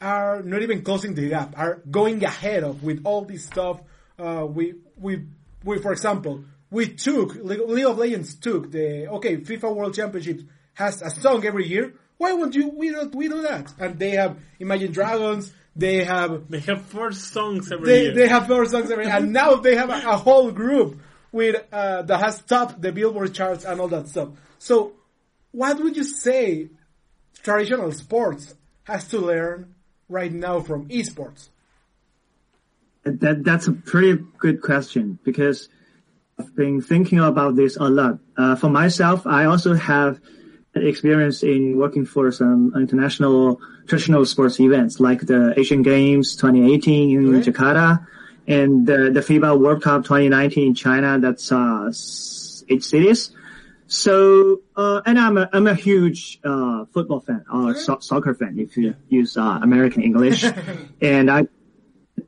are not even closing the gap, are going ahead of with all this stuff. Uh, we we we for example we took League League of Legends took the okay FIFA World Championship has a song every year. Why won't you we don't we do that? And they have Imagine Dragons. They have they have four songs every they, year. they have four songs every year. and now they have a, a whole group with uh, that has topped the Billboard charts and all that stuff. So, what would you say traditional sports has to learn right now from esports? That that's a pretty good question because I've been thinking about this a lot. Uh, for myself, I also have experience in working for some international traditional sports events like the Asian Games 2018 in Right. Jakarta and the, the FIBA World Cup 2019 in China. That's uh, eight cities. So, uh, and I'm a, I'm a huge, uh, football fan or so- soccer fan if you use, uh, American English. and I,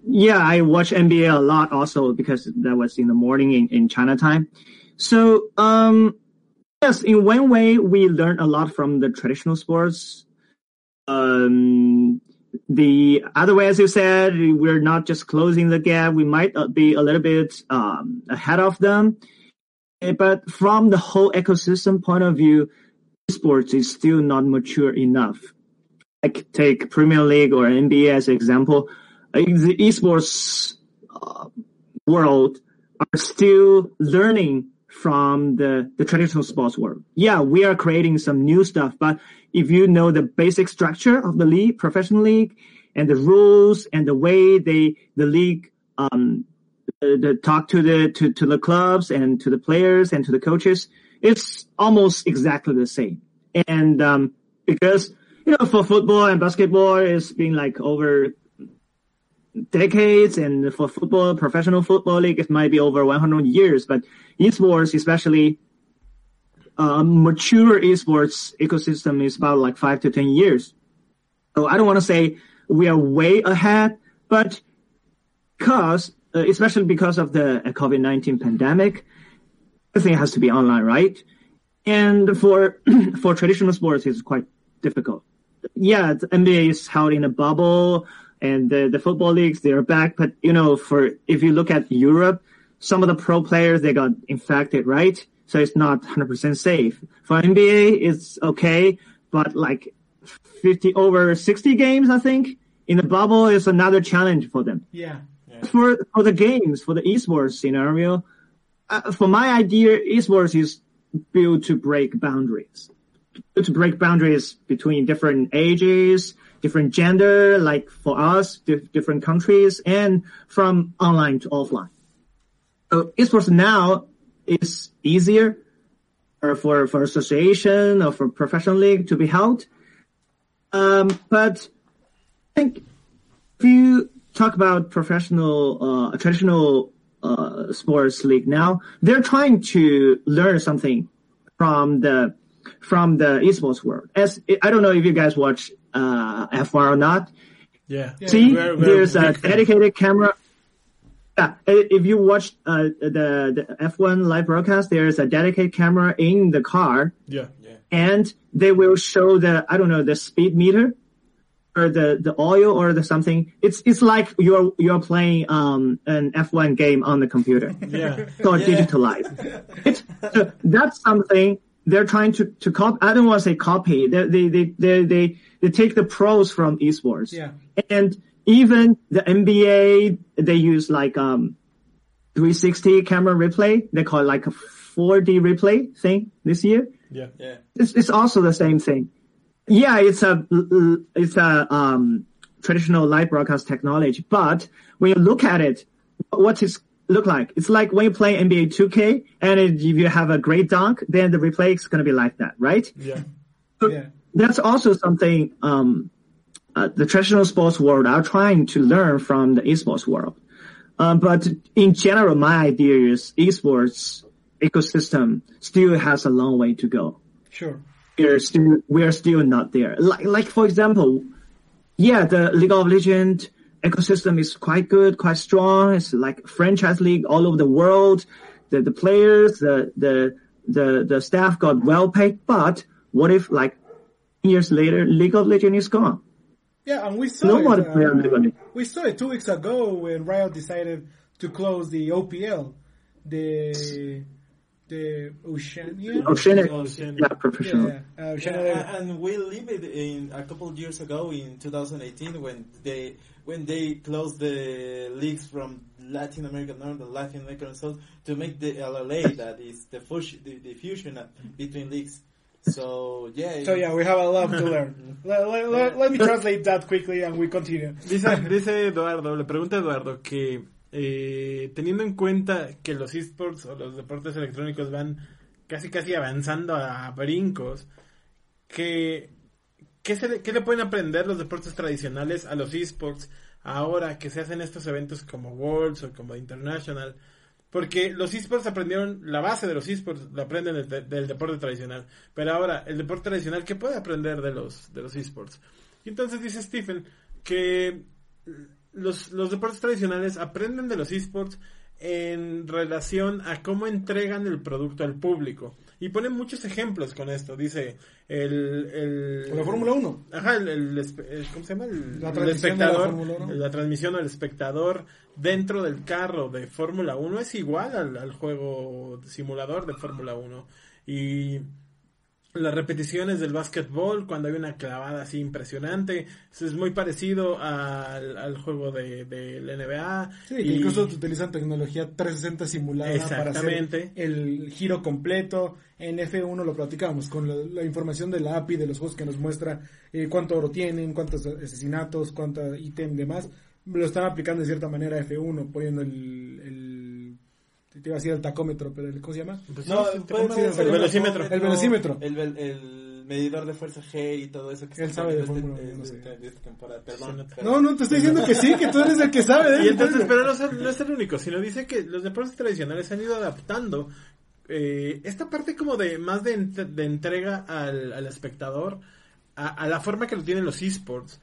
yeah, I watch NBA a lot also because that was in the morning in, in China time. So, um, yes, in one way, we learn a lot from the traditional sports. Um, the other way, as you said, we're not just closing the gap. We might uh, be a little bit, um, ahead of them. But from the whole ecosystem point of view, sports is still not mature enough. Like take Premier League or NBA as an example. Uh, The esports uh, world are still learning from the, the traditional sports world. Yeah, we are creating some new stuff, but if you know the basic structure of the league, professional league, and the rules and the way they, the league, um, the, the talk to the, to, to the clubs and to the players and to the coaches, it's almost exactly the same. And, um, because, you know, for football and basketball, it's been like over decades and for football, professional football league, it might be over 100 years, but esports, especially, uh, mature esports ecosystem is about like five to 10 years. So I don't want to say we are way ahead, but because, uh, especially because of the uh, COVID-19 pandemic, everything has to be online, right? And for, for traditional sports, it's quite difficult. Yeah, the NBA is held in a bubble and the, the football leagues, they're back. But, you know, for, if you look at Europe, some of the pro players, they got infected, right? So it's not 100% safe. For NBA, it's okay, but like 50 over 60 games, I think, in the bubble is another challenge for them Yeah. for for the games for the esports scenario uh, for my idea esports is built to break boundaries to break boundaries between different ages different gender like for us dif- different countries and from online to offline so esports now is easier or for, for association or for professional league to be held. Um, but I think if you talk about professional, uh, traditional, uh, sports league now, they're trying to learn something from the, from the esports world. As, I don't know if you guys watch, uh, F1 or not. Yeah. See, Very, very there's a big fan. dedicated camera. Yeah, if you watch uh, the, the F1 live broadcast, there's a dedicated camera in the car, Yeah. and they will show the I don't know the speed meter or the the oil or the something. It's it's like you're you're playing um an F1 game on the computer. Yeah. So digitalized. It's, so that's something they're trying to, to copy. I don't want to say copy. They, they, they, they, they, they take the pros from esports. Yeah. And even the NBA, they use like, um, 360 camera replay. They call it like a 4D replay thing this year. Yeah. Yeah. It's, it's also the same thing. Yeah, it's a it's a um, traditional live broadcast technology, but when you look at it, what is it look like? It's like when you play NBA 2K, and if you have a great dunk, then the replay is going to be like that, right? Yeah. Yeah. That's also something um, uh, the traditional sports world are trying to learn from the esports world. Um, but in general, my idea is esports ecosystem still has a long way to go Sure. we're still we're still not there. Like like for example, yeah, the League of Legends ecosystem is quite good, quite strong. It's like franchise league all over the world. The the players, the the the the staff got well paid. But what if like years later, League of Legends is gone? Yeah, and we saw Nobody it. play on League of Uh, we saw it two weeks ago when Riot decided to close the OPL, the the Oceania. Oceanic, Oceanic. yeah, professional. Yeah, uh, Oceania. Yeah, and we lived it in a couple of years ago in 2018 when they when they closed the leagues from Latin America North and Latin America South to make the LLA that is the fusion the, the fusion between leagues. So yeah. So yeah, we have a lot to learn. let, let- let- let me translate that quickly and we continue. Dice, dice Eduardo, le pregunta a Eduardo que eh, teniendo en cuenta que los esports o los deportes electrónicos van casi casi avanzando a brincos, que ¿qué, se le, qué le pueden aprender los deportes tradicionales a los esports ahora que se hacen estos eventos como Worlds o como International? Porque los esports aprendieron, la base de los esports la aprenden del, del deporte tradicional. Pero ahora, el deporte tradicional, ¿qué puede aprender de los, de los esports? Y entonces dice Stephen que los, los deportes tradicionales aprenden de los esports en relación a cómo entregan el producto al público. Y ponen muchos ejemplos con esto. Dice el... el La Fórmula 1. Ajá, el, el espe- el- ¿cómo se llama? El, La el transmisión de la espectador, Fórmula 1. la transmisión al espectador dentro del carro de Fórmula 1 es igual al, al juego simulador de Fórmula 1. Y las repeticiones del básquetbol cuando hay una clavada así impresionante es muy parecido al, al juego de, del NBA Sí, que y- incluso utilizan tecnología 360 simulada para hacer el giro completo. En F1 lo platicamos con la, la información de la API de los juegos que nos muestra eh, cuánto oro tienen, cuántos asesinatos, cuánto ítem y demás. Lo están aplicando de cierta manera a F1, poniendo el, el te iba a decir el tacómetro, pero el, ¿cómo se llama? Pues No, sí, puede sí, ser el velocímetro. El velocímetro. El, medidor de fuerza G y todo eso que Él sabe de saliendo Fórmula este- no sé. esta temporada. Perdón. no-. No, no, te estoy diciendo que sí, que tú eres el que sabe. ¿eh? Y entonces, pero no, es- no es el único, sino dice que los deportes tradicionales han ido adaptando eh, esta parte como de más de, ent- de entrega al, al espectador a, a la forma que lo tienen los esports.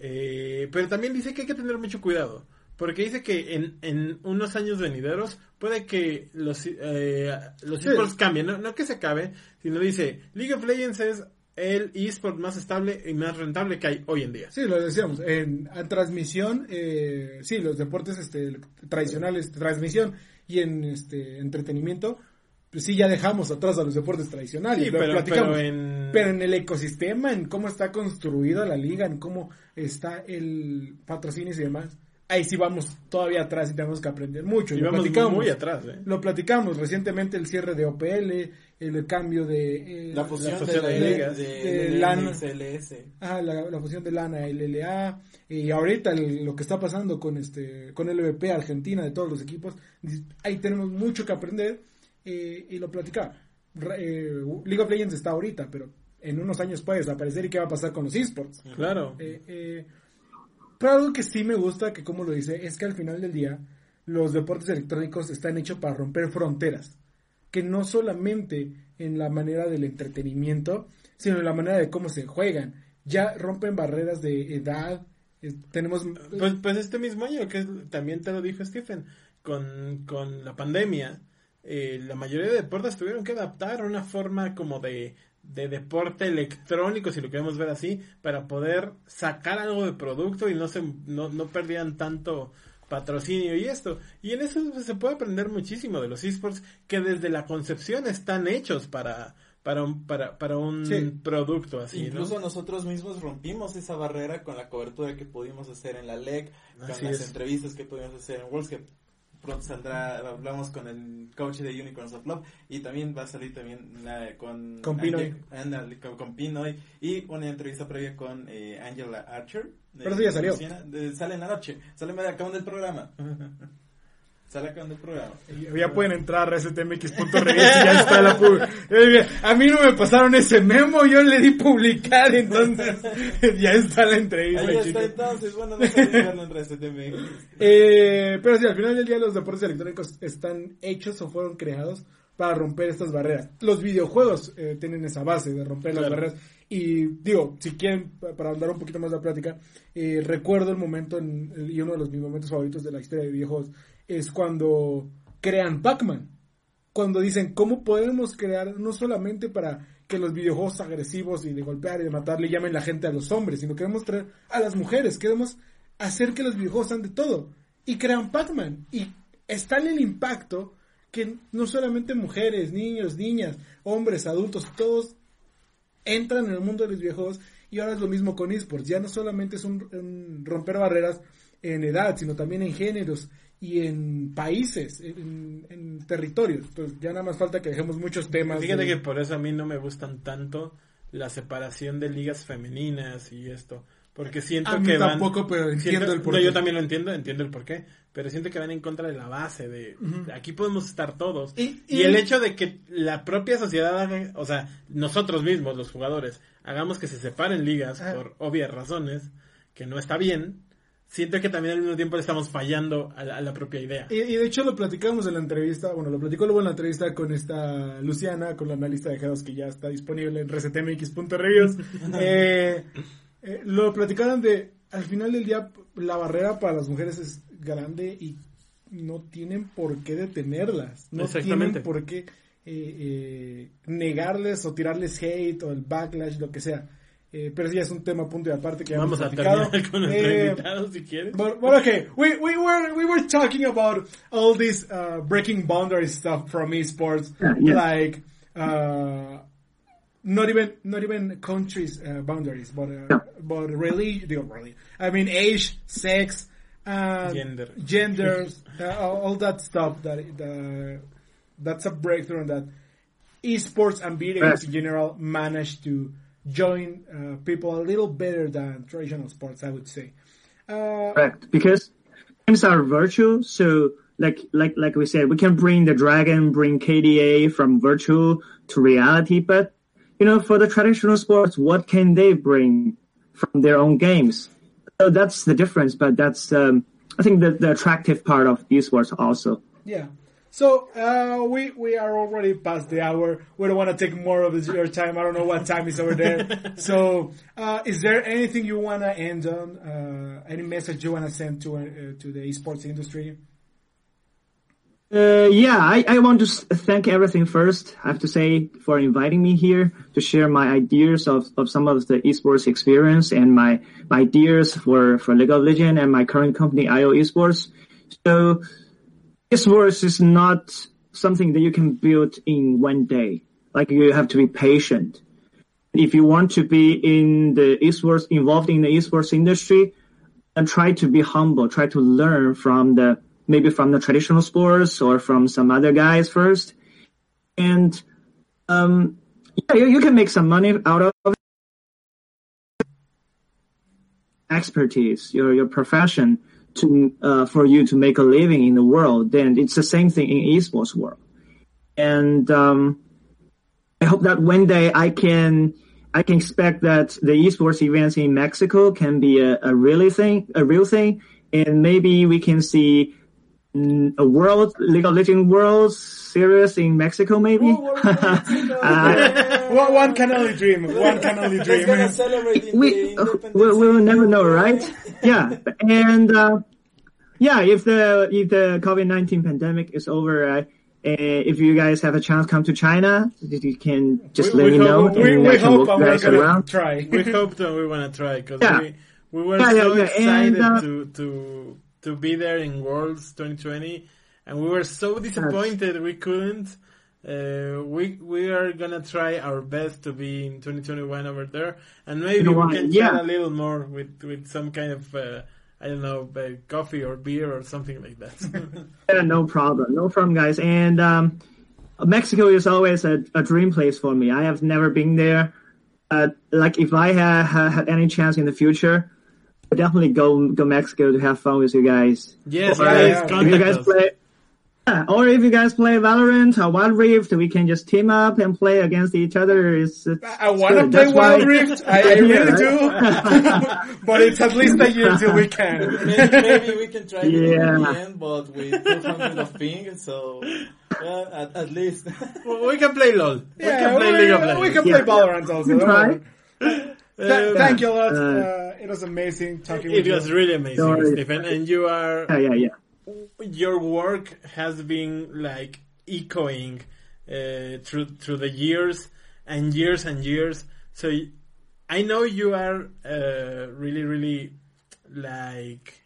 Eh, pero también dice que hay que tener mucho cuidado. Porque dice que en, en unos años venideros puede que los, eh, los Sí. esports cambien. No, no que se acabe, sino dice League of Legends es el esport más estable y más rentable que hay hoy en día. Sí, lo decíamos. En, en transmisión, eh, sí, los deportes este, tradicionales, transmisión y en este entretenimiento, pues sí, ya dejamos atrás a los deportes tradicionales. Sí, lo pero- platicamos. pero en- Pero en el ecosistema, en cómo está construida la liga, en cómo está el patrocinio y demás, ahí sí vamos todavía atrás y tenemos que aprender mucho. Y lo vamos platicamos. muy atrás, ¿eh? Lo platicamos recientemente el cierre de OPL, el cambio de eh, La fusión, La fusión de, de de, de de LAN. Ah, la, la fusión de Lana y LLA y ahorita el- lo que está pasando con este con el LVP Argentina de todos los equipos, ahí tenemos mucho que aprender eh, y lo platicaba. Re- eh, League of Legends está ahorita, pero en unos años puede desaparecer y qué va a pasar con los esports. Claro. Eh, eh, pero algo que sí me gusta, que como lo dice, es que al final del día los deportes electrónicos están hechos para romper fronteras. Que no solamente en la manera del entretenimiento, sino en la manera de cómo se juegan. Ya rompen barreras de edad. eh, tenemos... Pues, pues este mismo año, que también te lo dijo Stephen, con, con la pandemia, eh, la mayoría de deportes tuvieron que adaptar a una forma como de, de deporte electrónico, si lo queremos ver así, para poder sacar algo de producto y no se no, no perdían tanto patrocinio y esto. Y en eso se puede aprender muchísimo de los esports que desde la concepción están hechos para para un, para, para un Sí. producto así, ¿no? Incluso nosotros mismos rompimos esa barrera con la cobertura que pudimos hacer en la LEC, con las es. entrevistas que pudimos hacer en Worlds, que pronto saldrá, hablamos con el coach de Unicorns of Love y también va a salir también la- con... Con Pinoy y una entrevista previa con eh, Angela Archer. de Pero eso ya salió. Luciana, de- sale en la noche, sale medio acabando el programa. sale acabando el programa. Ya pueden entrar a rstmx.reviews y ya está la pub- Eh, A mí no me pasaron ese memo, yo le di publicar, entonces ya está la entrevista, Ahí está entonces, bueno, no en. Eh, pero sí, al final del día los deportes electrónicos están hechos o fueron creados para romper estas barreras. Los videojuegos eh, tienen esa base de romper las barreras. Y digo, si quieren, pa- para andar un poquito más la plática, eh, recuerdo el momento, en, y uno de los mis momentos favoritos de la historia de videojuegos, es cuando crean Pac-Man. Cuando dicen, ¿cómo podemos crear no solamente para que los videojuegos agresivos y de golpear y de matar le llamen la gente a los hombres, sino queremos traer a las mujeres, queremos hacer que los videojuegos sean de todo. Y crean Pac-Man. Y está en el impacto que no solamente mujeres, niños, niñas, hombres, adultos, todos entran en el mundo de los videojuegos y ahora es lo mismo con esports. Ya no solamente es un, un romper barreras en edad, sino también en géneros y en países, en, en territorios. Entonces ya nada más falta que dejemos muchos temas. Fíjate de- que por eso a mí no me gustan tanto la separación de ligas femeninas y esto. Porque siento A mí que van... tampoco, pero entiendo siento- el porqué. No, yo también lo entiendo, entiendo el porqué. Pero siento que van en contra de la base de... Aquí podemos estar todos. Y- Y, y- el hecho de que la propia sociedad haga... O sea, nosotros mismos, los jugadores, hagamos que se separen ligas Ah. por obvias razones, que no está bien. Siento que también al mismo tiempo le estamos fallando a la, a la propia idea. Y, y de hecho lo platicamos en la entrevista, bueno, lo platicó luego en la entrevista con esta Luciana, con la analista de G2 que ya está disponible en resetmx.reviews. eh, eh, lo platicaron de, al final del día, la barrera para las mujeres es grande y no tienen por qué detenerlas. No Exactamente. tienen por qué eh, eh, negarles o tirarles hate o el backlash, lo que sea. Eh, pero sí, es un tema punto y aparte que Vamos hemos a terminar con nuestro Eh, invitado, si quieres. But, but okay, we, we were we were talking about all this uh, breaking boundaries stuff from esports, Yeah, yeah. like uh, not even not even countries uh, boundaries, but uh, Yeah. but really, really, I mean age, sex, uh, Gender. genders, uh, all, all that stuff. That the that's a breakthrough in that esports and video games in general managed to join uh, people a little better than traditional sports, I would say. Uh, Correct. Because games are virtual, so like like like we said, we can bring the dragon, bring KDA from virtual to reality, but you know, for the traditional sports, what can they bring from their own games? So that's the difference, but that's um, I think the, the attractive part of esports also. Yeah. So uh, we we are already past the hour. We don't want to take more of your time. I don't know what time is over there. so, uh, is there anything you want to end on? Uh, any message you want to send to uh, to the esports industry? Uh, yeah, I, I want to thank everything first. I have to say for inviting me here to share my ideas of, of some of the esports experience and my, my ideas for, for League of Legends and my current company, IO Esports. So esports is not something that you can build in one day. Like you have to be patient. If you want to be in the esports, involved in the esports industry, and try to be humble, try to learn from the, maybe from the traditional sports or from some other guys first. And, um, yeah, you, you can make some money out of it. expertise, your, your profession to, uh, for you to make a living in the world. Then it's the same thing in esports world. and um, I hope that one day I can I can expect that the esports events in Mexico can be a, a really thing, a real thing, and maybe we can see a world League of Legends World Series in Mexico, maybe. Uh, one, one can only dream. One can only dream. gonna celebrate in we uh, we, we will never know, right? yeah, and uh, yeah, if the if the COVID nineteen pandemic is over, uh, uh, if you guys have a chance, come to China. You can just We- let we me know, hope- We, and we I hope walk and you we're gonna try. we hope that we want to try because Yeah. we, we were Yeah, yeah, so yeah, excited and, uh, to to to be there in Worlds 2020, and we were so disappointed we couldn't. Uh, we we are gonna try our best to be in 2021 over there, and maybe we can Yeah. chat a little more with with some kind of uh, I don't know uh, coffee or beer or something like that. Yeah, no problem, no problem, guys. And um, Mexico is always a, a dream place for me. I have never been there. Uh, like if I ha- ha- had any chance in the future, I'd definitely go go Mexico to have fun with you guys. yes, Or, guys, yeah. if you guys us. play, yeah, or if you guys play Valorant or Wild Rift, we can just team up and play against each other. It's, it's I want to play That's Wild Rift. I, I really right? do. but it's at least a year till we can. Maybe, maybe we can try it in Yeah. the end, but with 200 of ping, so yeah, at, at least. Well, we can play LOL. we can play we, League of Legends. we can play Valorant also. Don't Th- thank you a lot. Uh, Uh, it was amazing talking It was you. really amazing, Sorry. Stephen, and you are yeah, yeah, yeah. your work has been like echoing uh, through through the years and years and years. So I know you are uh, really, really like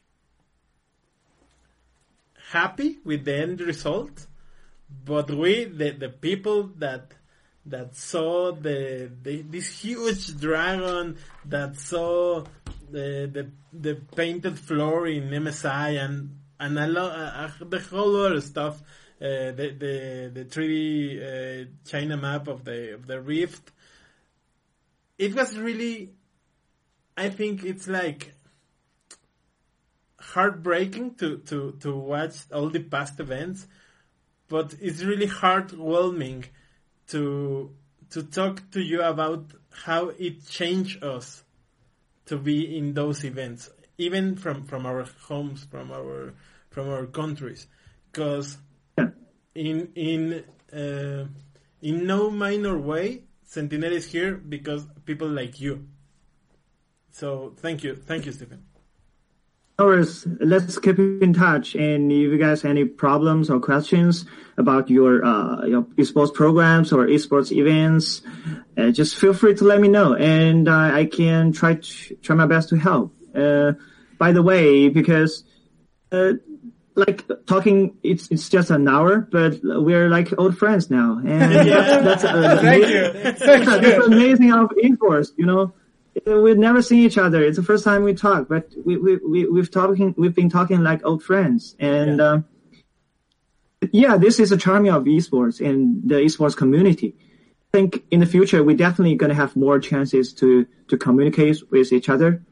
happy with the end result, but we, the the people that that saw the, the this huge dragon that saw the the the painted floor in MSI and and a lo- uh, uh, the whole other stuff, uh, the the the 3D uh, China map of the of the Rift. It was really, I think it's like heartbreaking to to to watch all the past events, but it's really heartwarming to to talk to you about how it changed us to be in those events, even from from our homes, from our from our countries, because in in uh, in no minor way, Sentinel is here because people like you. So thank you, thank you, Stephen. No worries. Let's keep in touch. And if you guys have any problems or questions about your uh, your esports programs or esports events, uh, just feel free to let me know, and uh, I can try to, try my best to help. Uh, by the way, because uh, like talking, it's it's just an hour, but we're like old friends now, and that's, that's uh, Thank you. Thank yeah, you. that's amazing of esports, you know. We've never seen each other. It's the first time we talk, but we we we we've talking we've been talking like old friends, and um, yeah, this is a charming of esports and the esports community. I think in the future we're definitely going to have more chances to to communicate with each other.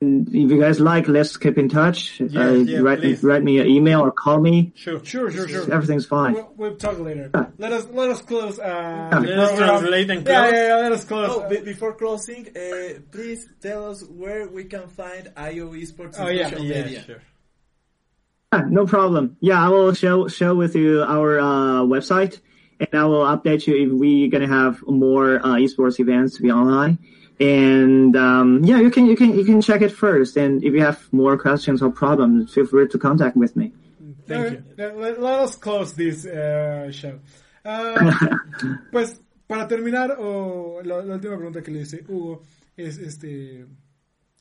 And if you guys like, let's keep in touch. Yeah, uh, yeah, write please. write me an email or call me. Sure. Sure, sure, sure. Everything's fine. We'll, we'll talk later. Yeah. Let us let us close. Uh, the Let us translate and close. yeah, yeah. Let us close. Oh, be- before closing, uh, please tell us where we can find IO Esports Oh, on yeah. social Yeah, media. sure. Ah, no problem. Yeah, I will show share with you our uh, website, and I will update you if we're gonna have more uh, esports events to be online. And um, yeah, you can you can you can check it first. And if you have more questions or problems, feel free to contact with me. Thank you. Let, let- let us close this uh, show. Ah, pues para terminar, o la, la última pregunta que le hice Hugo es este.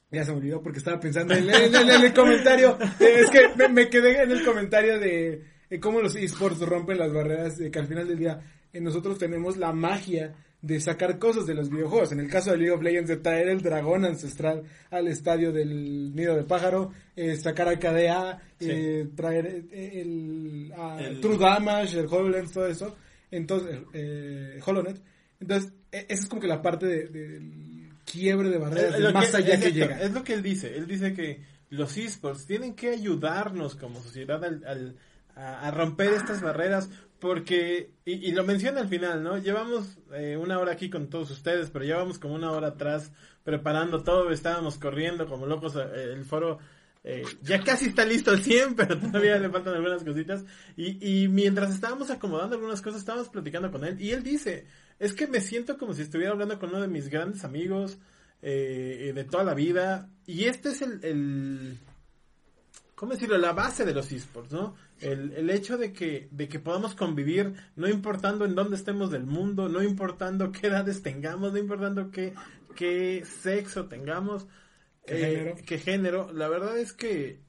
Ya se me olvidó porque estaba pensando en, en- en- en el comentario. Eh, es que me, me quedé en el comentario de, eh, cómo los esports rompen las barreras. De que al final del día eh, nosotros tenemos la magia de sacar cosas de los videojuegos. En el caso de League of Legends, de traer el dragón ancestral al estadio del nido de pájaro, eh, sacar a KDA, eh, traer eh, el, a El- True Damage, el HoloLens, todo eso. Entonces, eh, HoloNet. Entonces, e- esa es como que la parte de- del quiebre de barreras, Es de más que- allá que llega. Es lo que él dice. Él dice que los esports tienen que ayudarnos como sociedad al, al- a romper estas barreras porque, y, y lo menciona al final, ¿no? Llevamos eh, una hora aquí con todos ustedes, pero llevamos como una hora atrás preparando todo, estábamos corriendo como locos, eh, el foro eh, ya casi está listo al 100, pero todavía le faltan algunas cositas. Y, y mientras estábamos acomodando algunas cosas, estábamos platicando con él. Y él dice, es que me siento como si estuviera hablando con uno de mis grandes amigos eh, de toda la vida. Y este es el, el, ¿cómo decirlo? La base de los esports, ¿no? El, el hecho de que, de que podamos convivir, no importando en dónde estemos del mundo, no importando qué edades tengamos, no importando qué, qué sexo tengamos, ¿Qué eh, género? qué género. La verdad es que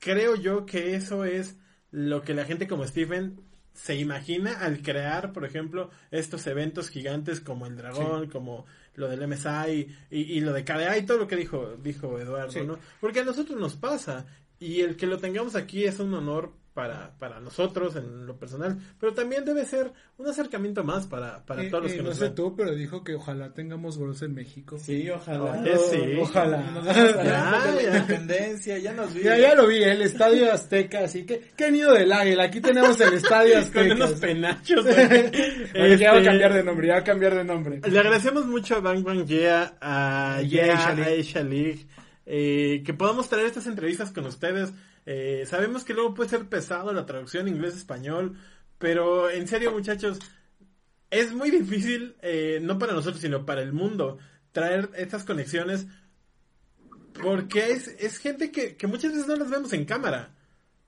creo yo que eso es lo que la gente como Stephen se imagina al crear, por ejemplo, estos eventos gigantes como el dragón, como lo del MSI y, y lo de KDA y todo lo que dijo, dijo Eduardo, Sí. ¿no? Porque a nosotros nos pasa y el que lo tengamos aquí es un honor para, para nosotros en lo personal, pero también debe ser un acercamiento más para, para Eh, todos los eh, que no nos sé ven. tú, pero dijo que ojalá tengamos Worlds en México. Sí, ojalá. Eh, sí. Ojalá. Nos vamos a Ya, ya. la independencia, ya nos vi. Ya, ya lo vi, el Estadio Azteca, así que, qué nido del águila, aquí tenemos el Estadio Con Azteca. unos penachos. Oye, ya va a Este, cambiar de nombre, ya va a cambiar de nombre. Le agradecemos mucho a Bang Bang Yeah, a Yeah, Yeah, a. Aisha League, eh, que podamos traer estas entrevistas con ustedes. Eh, sabemos que luego puede ser pesado la traducción inglés-español, pero en serio muchachos, es muy difícil, eh, no para nosotros, sino para el mundo, traer estas conexiones, porque es, es gente que, que muchas veces no las vemos en cámara,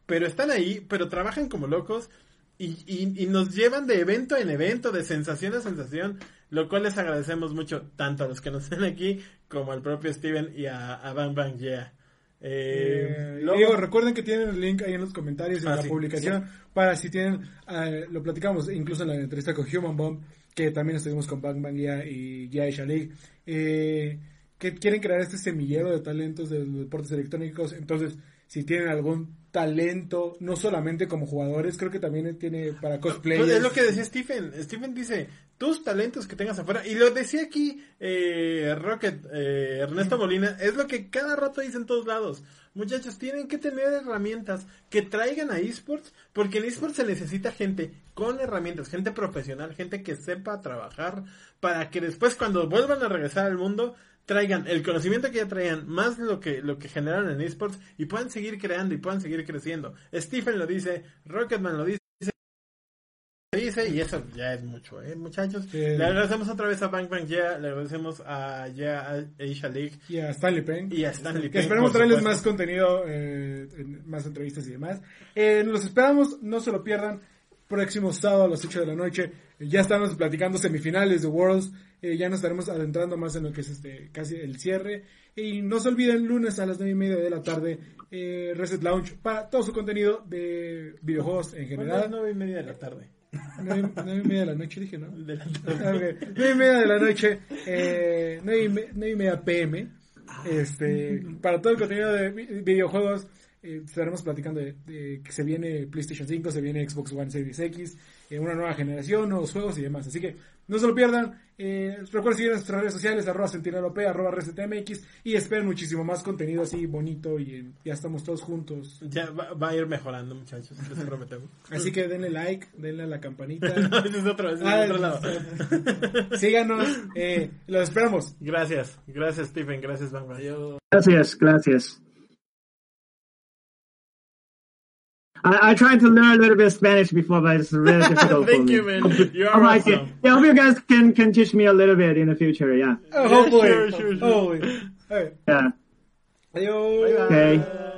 pero están ahí, pero trabajan como locos y, y, y nos llevan de evento en evento, de sensación a sensación, lo cual les agradecemos mucho, tanto a los que nos ven aquí, como al propio Steven y a, a Bang Bang Yeah. Eh, Eh, luego- digo, recuerden que tienen el link ahí en los comentarios en Ah, la sí, publicación para si tienen, eh, lo platicamos incluso en la entrevista con Human Bomb, que también estuvimos con Bang Bang Ya y Yaisha League, eh, que quieren crear este semillero de talentos de los deportes electrónicos. Entonces, si tienen algún talento, no solamente como jugadores, creo que también tiene para cosplayers. Pues es lo que decía Stephen. Stephen dice, tus talentos que tengas afuera. Y lo decía aquí eh, Rocket, eh, Ernesto Molina, es lo que cada rato dice en todos lados. Muchachos, tienen que tener herramientas que traigan a esports, porque en esports se necesita gente con herramientas, gente profesional, gente que sepa trabajar, para que después cuando vuelvan a regresar al mundo, traigan el conocimiento que ya traían, más lo que, lo que generaron en esports, y puedan seguir creando y puedan seguir creciendo. Stephen lo dice, Rocketman lo dice, dice y eso ya es mucho, ¿eh, muchachos? Sí. Le agradecemos otra vez a Bang Yeah, le agradecemos a Yeah Asia League y a Stanley Peng. y a Stanley Que Peng, esperemos traerles más contenido, eh, más entrevistas y demás. Eh, los esperamos, no se lo pierdan. Próximo sábado a las 8 de la noche. ya estamos platicando semifinales de Worlds. Eh, ya nos estaremos adentrando más en lo que es este casi el cierre. Y no se olviden, lunes a las 9 y media de la tarde, eh, Reset Lounge para todo su contenido de videojuegos en Bueno, general. nueve y media de la tarde. 9, y media de la noche, dije, ¿no? De la Ah, tarde. y media de la noche, eh, nueve, y me- nueve y media pm. Este, para todo el contenido de vi- videojuegos, eh, estaremos platicando de, de que se viene PlayStation 5, se viene Xbox One Series X, eh, una nueva generación, nuevos juegos y demás. Así que no se lo pierdan. Eh, recuerden seguir en nuestras redes sociales, arroba sentinelop, arroba resetmx y esperen muchísimo más contenido así bonito y eh, ya estamos todos juntos. Ya va, va a ir mejorando, muchachos, les prometemos. Así que denle like, denle a la campanita. No, es otro, ese es Ah, otro lado. Síganos, eh, los esperamos. Gracias, gracias Stephen, gracias Bang. Gracias, gracias. I, I tried to learn a little bit of Spanish before, but it's really difficult for Thank me. you, man. You are like it. awesome. Yeah, I hope you guys can, can teach me a little bit in the future, yeah. Oh, hopefully. sure, sure, sure. Hopefully. Okay. Yeah. Adiós. Okay.